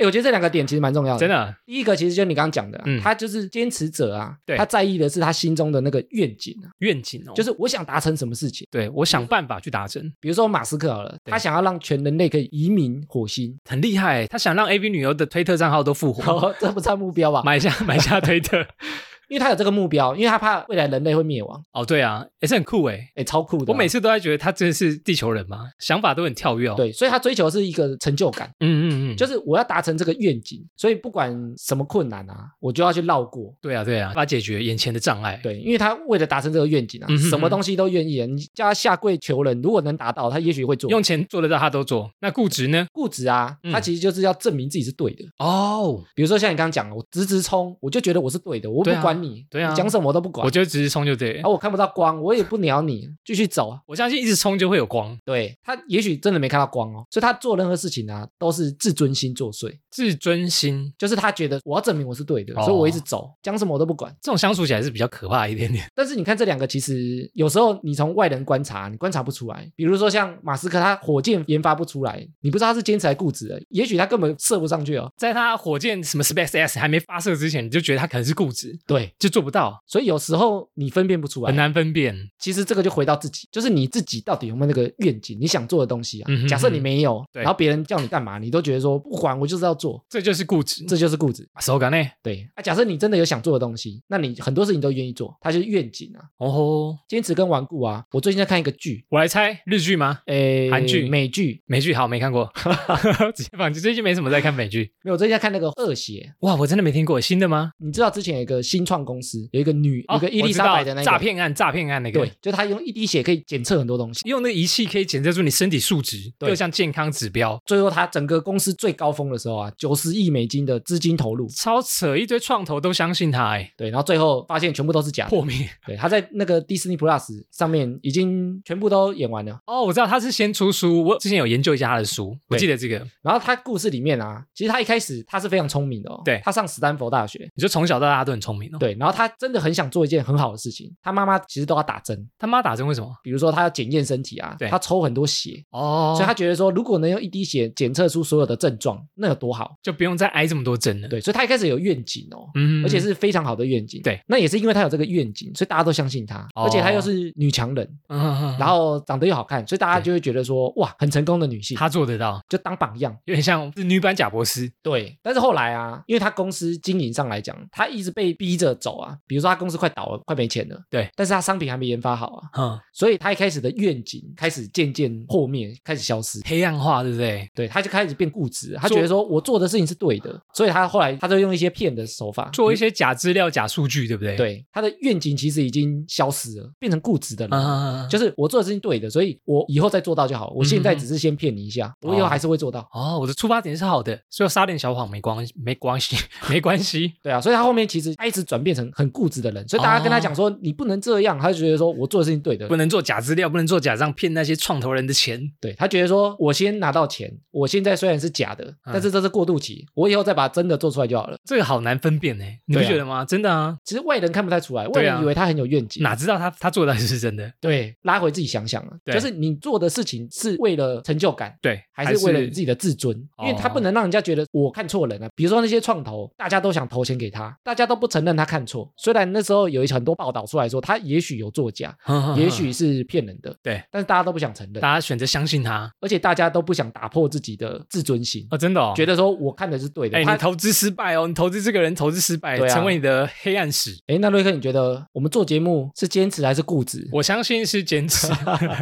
我觉得这两个点其实蛮重要的。真的，第一个其实就是你刚刚讲的啊，嗯他就是坚持者啊，对他在意的是他心中的那个愿景啊，愿景哦，就是是我想达成什么事情。对我想办法去达成，比如说马斯克好了，对他想要让全人类可以移民火星，很厉害。他想让 AV 女优的推特账号都复活，哦，这不算目标吧？买下买下推特。因为他有这个目标，因为他怕未来人类会灭亡，哦，对啊，也是很酷哎。哎，超酷的啊、我每次都在觉得他真的是地球人吗？想法都很跳跃哦。，对，所以他追求的是一个成就感，嗯嗯嗯，就是我要达成这个愿景，所以不管什么困难啊，我就要去绕过。对啊对啊，把解决眼前的障碍。对，因为他为了达成这个愿景啊，嗯哼哼什么东西都愿意啊。你叫他下跪求人，如果能达到，他也许会做。用钱做得到，他都做。那固执呢？固执啊，嗯他其实就是要证明自己是对的。哦，比如说像你刚刚讲的，我直直冲，我就觉得我是对的，我不对啊管你，对啊你讲什么我都不管。我就直接冲就对啊。我看不到光，我也不鸟你，继续走啊。我相信一直冲就会有光，对他也许真的没看到光哦，所以他做任何事情啊都是自尊心作祟，自尊心就是他觉得我要证明我是对的，哦所以我一直走，讲什么我都不管。这种相处起来是比较可怕一点点。但是你看这两个，其实有时候你从外人观察，你观察不出来。比如说像马斯克，他火箭研发不出来，你不知道他是坚持还固执的，也许他根本射不上去哦。在他火箭什么 SpaceX 还没发射之前，你就觉得他可能是固执，对，就做不到，所以有时候你分辨不出来很。难分辨。其实这个就回到自己，就是你自己到底有没有那个愿景，你想做的东西啊。嗯哼假设你没有，对然后别人叫你干嘛，你都觉得说不管，我就是要做，这就是固执。这就是固执。手感呢？对啊，假设你真的有想做的东西，那你很多事情都愿意做，它就是愿景啊。哦吼，坚持跟顽固啊，我最近在看一个剧，我来猜日剧吗？诶，韩剧美剧，美剧好没看过，直接放弃。最近没什么在看美剧。没有，我最近在看那个《恶血哇，我真的没听过新的吗？》，你知道之前有一个新创公司，有一个女，有一个伊丽莎白的那个诈，骗案，诈骗案那个。对，就她用一滴血可以检测很多东西，用那个仪器可以检测出你身体数值对各项健康指标，最后她整个公司最高峰的时候啊，九十亿美金的资金投入，超扯，一堆创投都相信他，哎，对，然后最后发现全部都是假的。破灭。对，他在那个 Disney Plus 上面已经全部都演完了。哦，我知道他是先出书，我之前有研究一下他的书，我记得这个。然后他故事里面啊，其实他一开始他是非常聪明的哦。对他上斯坦福大学，你就从小到大都很聪明哦。对，对，然后他真的很想做一件很好的事情，他妈妈其实都要打针，他妈打针为什么？比如说他要检验身体啊对，他抽很多血，哦所以他觉得说，如果能用一滴血检测出所有的症状，那有多好？就不用再挨这么多针了。，对，所以他一开始有愿景哦。嗯而且是非常好的愿景，对，那也是因为他有这个愿景，所以大家都相信他，哦而且他又是女强人，嗯然后长得又好看，所以大家就会觉得说，哇，很成功的女性，她做得到，就当榜样。有点像是女版贾博士。对，但是后来啊，因为他公司经营上来讲，他一直被逼着走啊，比如说他公司快倒了，快没钱了，对，但是他商品还没研发好啊，嗯，所以他一开始的愿景开始渐渐破灭，开始消失。黑暗化，对不对？对，他就开始变固执，他觉得说我做的事情是对的，所以他后来他就用一些骗的手法做一些假资料、假数据，对不对？，对他的愿景其实已经消失了，变成固执的人。嗯，就是我做的事情对的，所以我以后再做到就好。我现在只是先骗你一下，我以后还是会做到。哦，我的出发点是好的，所以我撒点小谎没关系，没关系，没关系。对啊，所以他后面其实他一直转变成很固执的人，所以大家跟他讲说、你不能这样，他就觉得说我做的事情对的不。能做假资料，不能做假账骗那些创投人的钱。对他觉得说我先拿到钱，我现在虽然是假的，嗯但是这是过渡期，我以后再把真的做出来就好了。这个好难分辨呢，你不觉得吗？真的啊，其实外人看不太出来，外人以为他很有愿景，哪知道他他做的还是真的？对，拉回自己想想啊，就是你做的事情是为了成就感，对，还是为了你自己的自尊？因为他哦不能让人家觉得我看错人啊。比如说那些创投，大家都想投钱给他，大家都不承认他看错。虽然那时候有很多报道出来说他也许有作假，也许是骗人的，对，但是大家都不想承认，大家选择相信他而且大家都不想打破自己的自尊心，哦，真的哦。觉得说我看的是对的。哎，他你投资失败哦，你投资这个人投资失败，啊成为你的黑暗史。哎，那瑞克，你觉得我们做节目是坚持还是固执？我相信是坚持，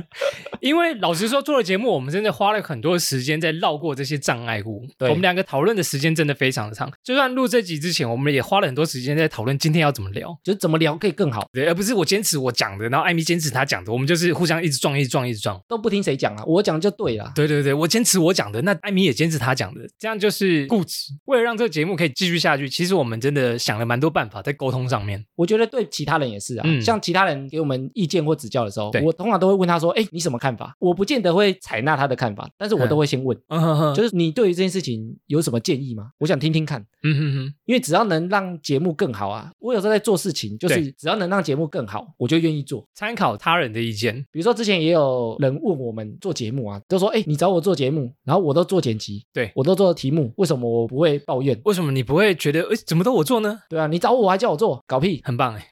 因为老实说，做了节目，我们真的花了很多时间在绕过这些障碍物。对我们两个讨论的时间真的非常的长，就算录这集之前，我们也花了很多时间在讨论今天要怎么聊。就是怎么聊可以更好，对，而不是我坚持我讲的，然后艾米坚持他讲的，我们就是互相一直撞，一直撞，一直撞。都不听谁讲啊，我讲就对了。对对对，我坚持我讲的，那艾米也坚持他讲的，这样就是固执。为了让这个节目可以继续下去，其实我们真的想了蛮多办法在沟通上面。我觉得对其他人也是啊，嗯像其他人给我们意见或指教的时候，我通常都会问他说：“哎，你怎么看法？”我不见得会采纳他的看法，但是我都会先问，嗯哼哼，就是你对于这件事情有什么建议吗？我想听听看，嗯哼哼，因为只要能让节目更好啊，我有时候在做事情，就是只要能让节目更好，我就愿意做。参考他人的意见。比如说之前也有人问我们做节目啊，都说：“哎，你找我做节目，然后我都做剪辑，对我都做题目，为什么我不会抱怨？为什么你不会觉得，哎，怎么都我做呢？对啊，你找我还叫我做，搞屁！很棒哎。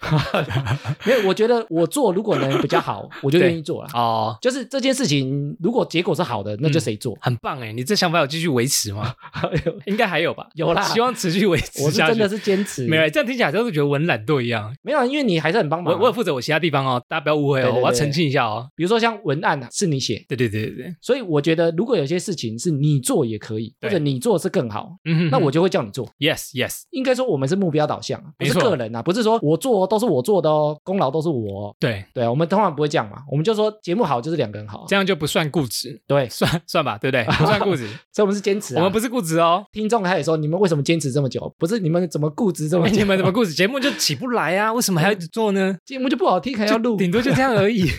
没有，我觉得我做如果能比较好，我就愿意做了。哦，就是这件事情，如果结果是好的，那就谁做？很棒哎！你这想法有继续维持吗？应该还有吧？有啦希望持续维持。我是真的是坚持，没有，这样听起来就是觉得我很懒惰一样。没有啊，因为你还是很帮忙啊。我我有负责我其他地方哦，大家不要误会哦，我要澄清一下哦。比如说像文案啊，是你写，对对对对对，所以我觉得如果有些事情是你做也可以，或者你做是更好，那我就会叫你做。yes yes，应该说我们是目标导向，不是个人啊，不是说我做都是我做的哦，功劳都是我哦。对，对啊，我们通常不会这样嘛，我们就说节目好就是两个这样就不算固执，对，算算吧，对不对？不算固执，所以我们是坚持啊。我们不是固执哦。听众开始说你们为什么坚持这么久？不是你们怎么固执这么久？你们怎么固执？节目就起不来啊？为什么还要一直做呢？节目就不好听，还要录？顶多就这样而已，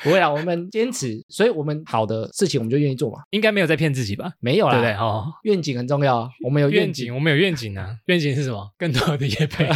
不会啊，我们坚持，所以我们好的事情我们就愿意做嘛。应该没有在骗自己吧？没有啦，对不对？哦，愿景很重要啊，我们有愿景，景，我们有愿景啊。愿景是什么？更多的业配，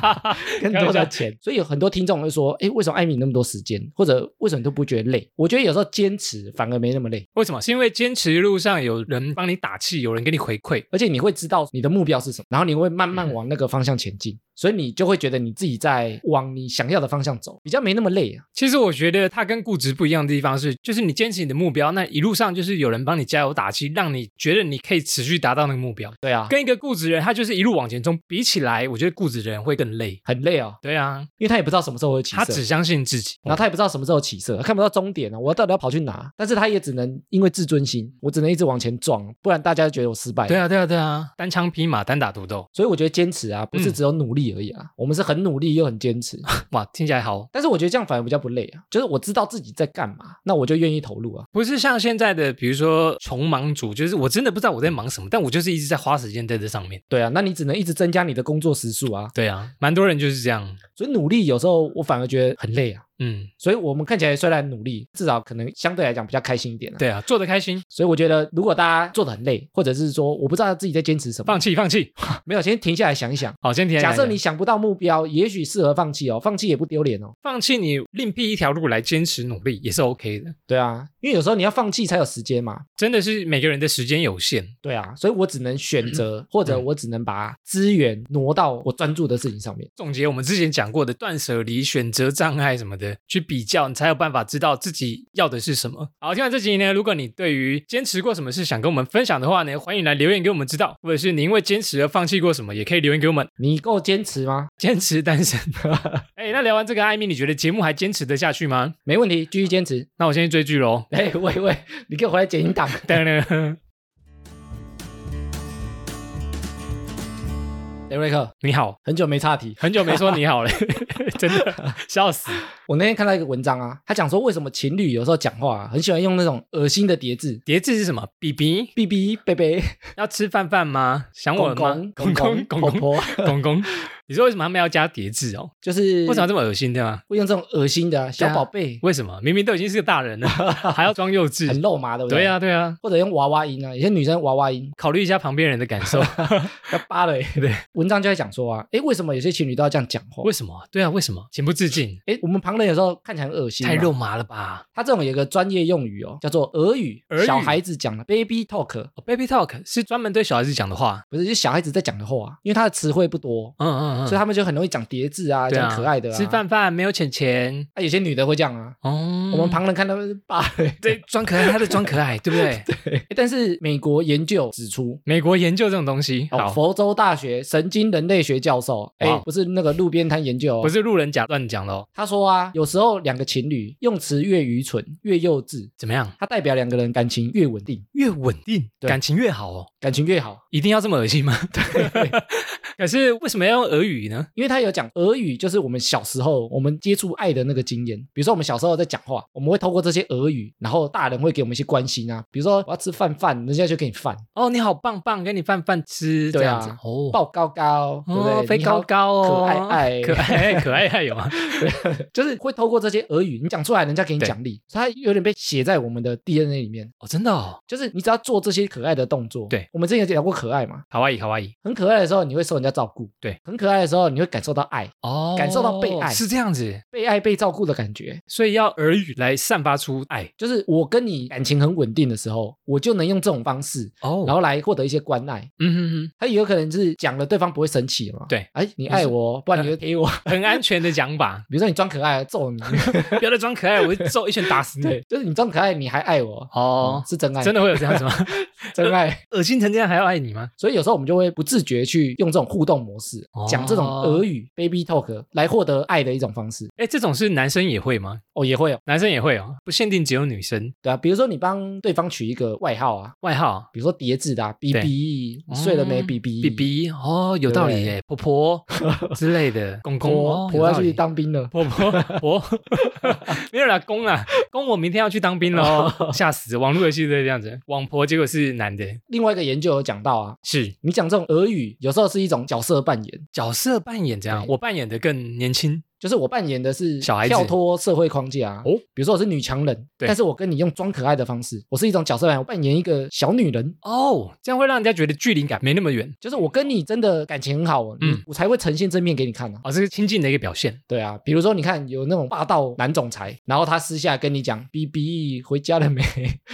更多的钱，所以有很多听众会说，哎，为什么艾米那么多时间，或者为什么你都不觉得累？我觉得有时候坚持反而没那么累，为什么？是因为坚持路上有人帮你打气，有人给你回馈。而且你会知道你的目标是什么，然后你会慢慢往那个方向前进，所以你就会觉得你自己在往你想要的方向走，比较没那么累啊。其实我觉得它跟固执不一样的地方是，就是你坚持你的目标，那一路上就是有人帮你加油打气，让你觉得你可以持续达到那个目标。对啊，跟一个固执人，他就是一路往前冲，比起来，我觉得固执的人会更累。很累哦，对啊，因为他也不知道什么时候会起色。他只相信自己。然后他也不知道什么时候起色，他看不到终点啊！我到底要跑去哪？但是他也只能因为自尊心，我只能一直往前撞，不然大家就觉得我失败。对啊，对啊，对啊，单枪匹马，单打独斗，所以我觉得坚持啊，不是嗯只有努力而已啊，我们是很努力又很坚持。哇，听起来好。但是我觉得这样反而比较不累啊，就是我知道自己在干嘛，那我就愿意投入啊。不是像现在的，比如说穷忙族，就是我真的不知道我在忙什么，但我就是一直在花时间在这上面。对啊，那你只能一直增加你的工作时数啊。对啊，蛮多人就是这样。所以努力有时候我反而觉得很累啊。嗯，所以我们看起来虽然努力，至少可能相对来讲比较开心一点啊。对啊，做的开心，所以我觉得，如果大家做的很累，或者是说我不知道自己在坚持什么，放弃放弃。没有，先停下来想一想。好，先停下来。假设你想不到目标，也许适合放弃哦，放弃也不丢脸哦。放弃，你另辟一条路来坚持努力也是 OK 的。对啊，因为有时候你要放弃才有时间嘛。真的是每个人的时间有限，对啊，所以我只能选择，嗯或者我只能把资源挪到我专注的事情上面。总结我们之前讲过的断舍离、选择障碍什么的，去比较，你才有办法知道自己要的是什么。好，听完这集呢，如果你对于坚持过什么事想跟我们分享的话呢，欢迎来留言给我们知道，或者是你因为坚持而放弃过什么，也可以留言给我们。你够坚持吗？坚持单身，哎，那聊完这个，艾米，你觉得节目还坚持得下去吗？没问题，继续坚持。那我先去追剧喽。哎，喂喂，你给我回来剪音档。雷瑞克，你好，很久没岔题。很久没说你好了，真的笑死。我那天看到一个文章啊，他讲说为什么情侣有时候讲话、啊、很喜欢用那种恶心的叠字，叠字是什么？b b b b 贝贝，要吃饭饭吗？想我吗？公公公公婆，公公，你说为什么他们要加叠字哦？就是为什么要这么恶心对吗？会用这种恶心的啊小宝贝，为什么？明明都已经是个大人了，还要装幼稚很？肉麻，对不对？对啊，对啊，或者用娃娃音啊，有些女生娃娃音考虑一下旁边人的感受。要扒了欸。对，文章就在讲说啊，诶，为什么有些情侣都要这样讲话？为什么？对啊，为什么？情不自禁，诶，我们旁人有时候看起来很恶心，太肉。麻了吧？他这种有一个专业用语哦，叫做俄语，小孩子讲的 baby talk，哦 Baby Talk 是专门对小孩子讲的话。不是就是小孩子在讲的话，因为他的词汇不多，嗯嗯嗯，所以他们就很容易讲叠字啊，讲可爱的啊。吃饭饭没有钱钱啊，有些女的会这样啊，哦。我们旁人看到是扒了。对装可爱，他在装可爱，对不对？对但是美国研究指出，美国研究这种东西，哦，好，佛州大学神经人类学教授，哎哇，不是那个路边摊研究哦，不是路人甲乱讲的哦。他说啊，有时候两个情侣用词越愚蠢、越幼稚，怎么样？它代表两个人感情越稳定，越稳定，感情越好哦。感情越好。一定要这么恶心吗？对。可是为什么要用俄语呢？因为他有讲俄语，就是我们小时候我们接触爱的那个经验。比如说我们小时候在讲话，我们会透过这些俄语，然后大人会给我们一些关心啊，比如说我要吃饭饭，人家就给你饭，哦，你好棒棒，给你饭饭吃，对啊这样子哦。抱高高，对不哦，对？飞高高哦，可爱爱。可爱 可爱爱有吗？就是会透过这些俄语，你讲出来，人家给你奖励，所以它有点被写在我们的 DNA 里面。哦，真的哦，就是你只要做这些可爱的动作，对。我们之前有聊过可爱嘛，卡哇伊卡哇伊很可爱的时候，你会受人家照顾，对，很可爱的时候，你会感受到爱，哦，感受到被爱。是这样子，被爱、被照顾的感觉。所以要俄语来散发出爱。就是我跟你感情很稳定的时候，我就能用这种方式，哦。然后来获得一些关爱。嗯哼哼，他也有可能是讲了对方不会生气嘛？对，哎，你爱我，不然你就给我。很安全的讲法，比如说你装可爱，揍你。不要再装可爱，我会揍一拳打死你。对，就是你装可爱，你还爱我，哦，是真爱，真的会有这样子吗？真爱。恶心成这样还要爱你吗？所以有时候我们就会不自觉去用这种互动模式，哦讲这种俄语 baby talk 来获得爱的一种方式。哎，这种是男生也会吗？哦，也会哦，男生也会哦，不限定只有女生。对啊，比如说你帮对方取一个外号啊，外号比如说叠字的啊，BB，睡了没哦？BB BB 哦，有道理耶，婆婆 之类的，公公婆哦，婆要去当兵了。婆婆婆，没有啦，公啦，公，我明天要去当兵了哦，吓死！网络游戏都是这样子，网婆结果是男的，另外一个研究有讲到啊，是。你讲这种俄语，有时候是一种角色扮演，角色扮演这样，对。我扮演的更年轻就是我扮演的是小孩子跳脱社会框架啊。哦比如说我是女强人，对但是我跟你用装可爱的方式，我是一种角色扮演，我扮演一个小女人。哦，这样会让人家觉得距离感没那么远就是我跟你真的感情很好，嗯嗯，我才会呈现正面给你看啊。哦，这是亲近的一个表现。对啊，比如说你看有那种霸道男总裁，然后他私下跟你讲 “B B 回家了没”，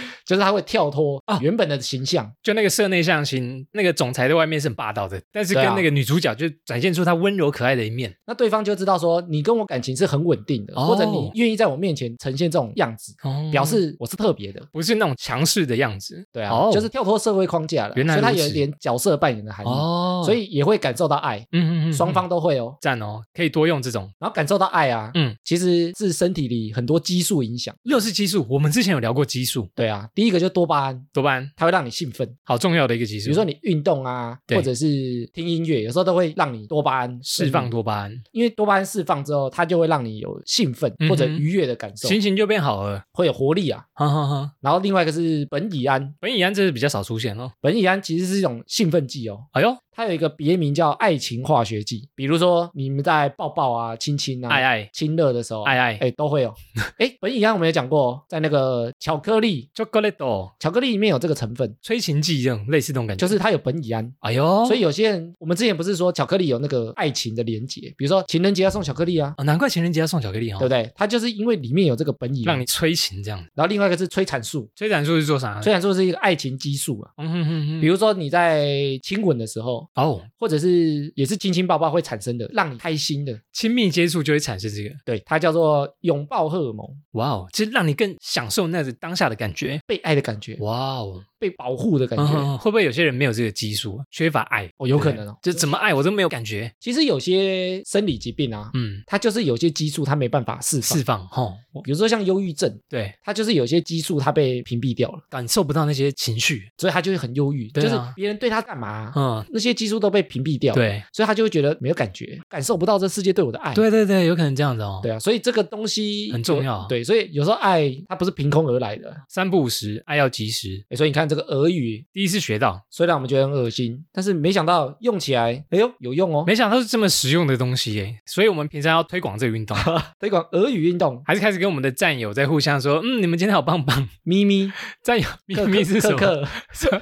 就是他会跳脱啊原本的形象。就那个社内向型，那个总裁在外面是很霸道的，但是跟啊那个女主角就展现出她温柔可爱的一面。那对方就知道说你跟我感情是很稳定的，哦或者你愿意在我面前呈现这种样子，哦表示我是特别的。不是那种强势的样子。对啊，哦就是跳脱社会框架了，原来所以他有一点角色扮演的含义，哦，所以也会感受到爱，嗯嗯嗯，双方都会哦。赞哦，可以多用这种。然后感受到爱啊，嗯，其实是身体里很多激素影响。又是激素，我们之前有聊过激素，对啊，第一个就多巴胺，多巴胺它会让你兴奋，好重要的一个激素。比如说你运动啊，或者是听音乐，有时候都会让你多巴胺释放，多巴胺，因为多巴胺释放上之后，它就会让你有兴奋或者愉悦的感受，心情就变好了。会有活力啊。哈哈哈，然后另外一个是苯乙胺，苯乙胺这是比较少出现哦。苯乙胺其实是一种兴奋剂哦，哎呦，它有一个别名叫爱情化学剂。比如说你们在抱抱啊、亲亲啊、爱爱亲热的时候啊，爱爱哎都会有。哎，苯乙胺我们也讲过哦，在那个巧克力，，chocolate 巧克力里面有这个成分，催情剂这种类似这种感觉。就是它有苯乙胺。哎呦，所以有些人，我们之前不是说巧克力有那个爱情的连结，比如说情人节要送巧克力啊，哦，难怪情人节要送巧克力哦，对不对？它就是因为里面有这个苯乙胺让你。催情这样。然后另外一个是催产素，催产素是做啥？催产素是一个爱情激素啊。嗯哼哼哼，比如说你在亲吻的时候，哦，或者是也是亲亲抱抱会产生的，让你开心的，亲密接触就会产生这个，对，它叫做拥抱荷尔蒙，哇哦，其实让你更享受那个当下的感觉。被爱的感觉，哇哦，被保护的感觉。会不会有些人没有这个激素，缺乏爱？哦，有可能哦。就怎么爱我都没有感觉。其实有些生理疾病啊，嗯，它就是有些激素它没办法释放释，放哈，比如说像忧郁症，对，它就是有些激素它被屏蔽掉了，感受不到那些情绪。所以他就会很忧郁，就是别人对他干嘛，嗯，那些激素都被屏蔽掉，，对，所以他就会觉得没有感觉，感受不到这世界对我的爱。对对对，有可能这样子哦。对啊，所以这个东西很重要对，所以有时候爱它不是凭空而来的。三不五时，爱要及时。诶所以你看这个俄语，第一次学到，虽然我们觉得很恶心，但是没想到用起来，哎呦有用哦。没想到是这么实用的东西耶。所以我们平常要推广这个运动，推广俄语运动，还是开始跟我们的战友在互相说，嗯，你们今天好棒棒。咪咪战友咪克咪是什克么？克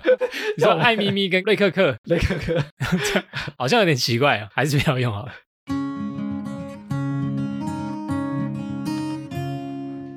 你 说爱咪咪跟瑞克克，瑞克克，好像有点奇怪哦，还是不要用好了。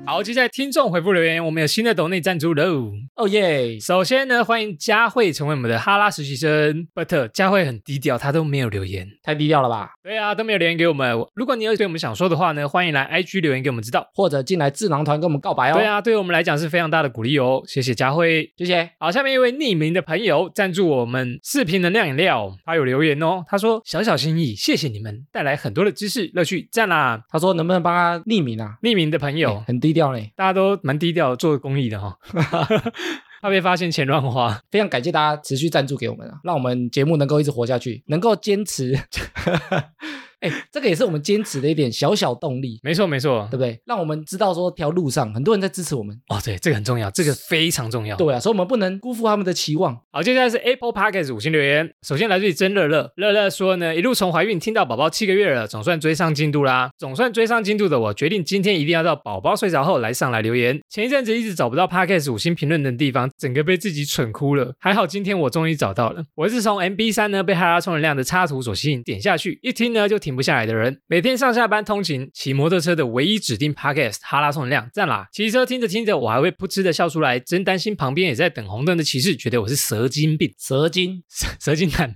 好，接下来听众回复留言，我们有新的抖内赞助喽。哦耶！首先呢，欢迎佳慧成为我们的哈拉实习生，but 佳慧很低调，她都没有留言。太低调了吧？对啊，都没有留言给我们。如果你有对我们想说的话呢，欢迎来 IG 留言给我们知道。或者进来智囊团跟我们告白哦。对，啊，对我们来讲是非常大的鼓励哦，谢谢佳慧。谢谢。好，下面一位匿名的朋友赞助我们视频能量饮料，他有留言哦，他说小小心意，谢谢你们带来很多的知识乐趣，赞啦！他说能不能帮他匿名啊？匿名的朋友，诶很低调嘞。大家都蛮低调做公益的哈、怕被发现钱乱花。非常感谢大家持续赞助给我们啊，让我们节目能够一直活下去，能够坚持。哎，这个也是我们坚持的一点小小动力，没错没错对，不对？让我们知道说条路上很多人在支持我们。哦对，这个很重要，这个非常重要。对啊，所以我们不能辜负他们的期望。好，接下来是 Apple Podcast 五星留言。首先来自于真乐乐，乐乐说呢，一路从怀孕听到宝宝七个月了，总算追上进度啦。总算追上进度的我，决定今天一定要到宝宝睡着后来上来留言。前一阵子一直找不到 Podcast 五星评论的地方，整个被自己蠢哭了。还好今天我终于找到了。我是从 MB 三呢被哈拉充能量的插图所吸引，点下去一听呢就停不下来的人。每天上下班通勤骑摩托车的唯一指定 Podcast 哈拉充能量，赞啦！骑车听着听着，我还会噗嗤的笑出来，真担心旁边也在等红灯的骑士觉得我是蛇精病。蛇精，蛇精蛋，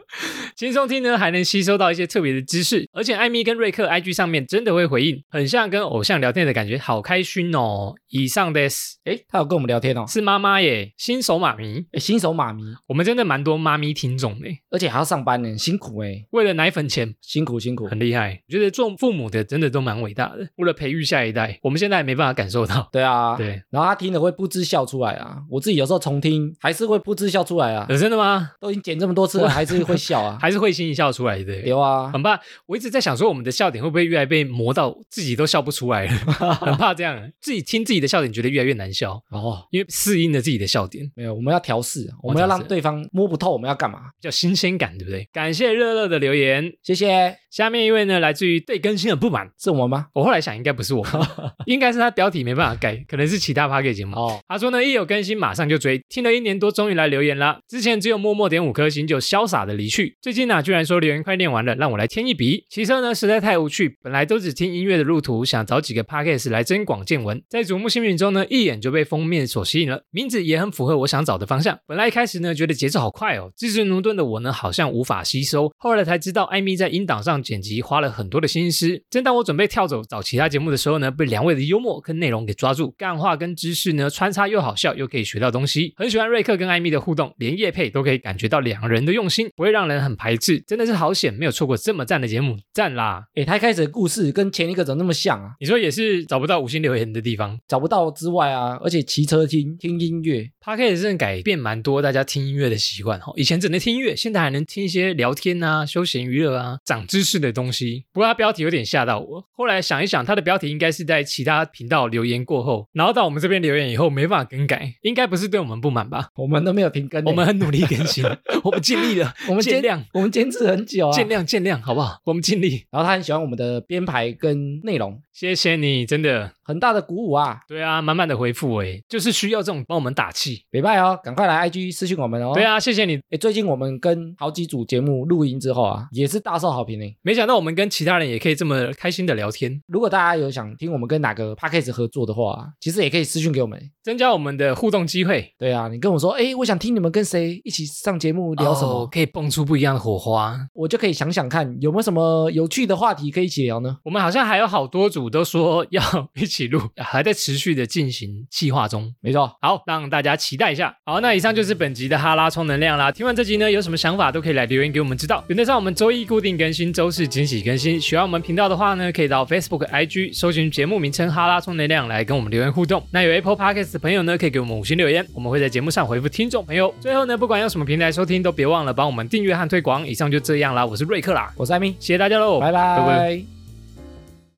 轻松听呢，还能吸收到一些特别的知识，而且艾米跟瑞克 IG 上面真的会回应，很像跟偶像聊天的感觉，好开心哦。以上的是哎，他有跟我们聊天哦。是妈妈耶，新手妈咪，诶新手妈咪，我们真的蛮多妈咪听众的，而且还要上班呢，辛苦哎，为了奶粉钱辛苦辛苦。很厉害，我觉得做父母的真的都蛮伟大的，为了培育下一代，我们现在也没办法感受到。对啊，对，然后他听了会不知笑出来啊，我自己有时候重听还是会不知笑出来啊，呃，真的吗？都已经剪这么多次了，还是会笑啊。还是会心一笑出来的。有啊，很怕，我一直在想说，我们的笑点会不会越来被磨到自己都笑不出来了？很怕这样，自己听自己的笑点觉得越来越难笑，哦，因为适应了自己的笑点，没有，我们要调试，啊我们要让对方摸不透我们要干嘛。叫新鲜感，对不对？感谢热热的留言。谢谢，that 下面一位呢，来自于对更新的不满。是我吗？我后来想，应该不是我们，应该是他标题没办法改，可能是其他 p a r k 节目。哦，他说呢，一有更新马上就追，听了一年多，终于来留言啦。之前只有默默点五颗星就潇洒的离去，最近呢、居然说留言快念完了，让我来添一笔。骑车呢实在太无趣，本来都只听音乐的路途，想找几个 podcast 来增广见闻，在瞩目新品中呢，一眼就被封面所吸引了，名字也很符合我想找的方向。本来一开始呢，觉得节奏好快哦，支持奴顿的我呢，好像无法吸收，后来才知道艾米在音档上剪辑花了很多的心思。正当我准备跳走找其他节目的时候呢，被两位的幽默跟内容给抓住，干话跟知识呢穿插又好笑，又可以学到东西。很喜欢瑞克跟艾米的互动，连叶配都可以感觉到两人的用心，不会让人很排斥，真的是好险，没有错过这么赞的节目，赞啦！诶，他一开始的故事跟前一个怎么那么像啊？你说也是找不到五星留言的地方，找不到之外啊，而且骑车听听音乐，Podcast 真的改变蛮多大家听音乐的习惯哈，以前只能听音乐，现在还能听一些聊天啊、休闲娱乐啊、长知识的东西。不过它标题有点吓到我，后来想一想，它的标题应该是在其他频道留言过后，然后到我们这边留言以后没办法更改，应该不是对我们不满吧？我们都没有停更欸，我们很努力更新，我们尽力了，我们坚见谅，我们坚持很久啊，见谅，见谅，好不好？我们尽力，然后他很喜欢我们的编排跟内容，谢谢你，真的。很大的鼓舞啊！对啊，满满的回复哎，就是需要这种帮我们打气。别拜哦，赶快来 IG 私信我们哦。对，啊，谢谢你。哎，最近我们跟好几组节目录音之后啊，也是大受好评呢。没想到我们跟其他人也可以这么开心的聊天。如果大家有想听我们跟哪个 p a c k a g e 合作的话，其实也可以私信给我们，增加我们的互动机会。对啊，你跟我说，哎，我想听你们跟谁一起上节目聊什么，可以蹦出不一样的火花，我就可以想想看有没有什么有趣的话题可以一起聊呢？我们好像还有好多组都说要 一起录，还在。持续的进行计划中，没错。好，让大家期待一下。好，那以上就是本集的哈拉充能量啦。听完这集呢，有什么想法都可以来留言给我们知道。原则上我们周一固定更新，周四惊喜更新。喜欢我们频道的话呢，可以到 Facebook、IG 搜寻节目名称哈拉充能量来跟我们留言互动。那有 Apple Podcast 的朋友呢，可以给我们五星留言，我们会在节目上回复听众朋友。最后呢，不管用什么平台收听，都别忘了帮我们订阅和推广。以上就这样啦，我是瑞克啦，我是艾米，谢谢大家喽，拜拜。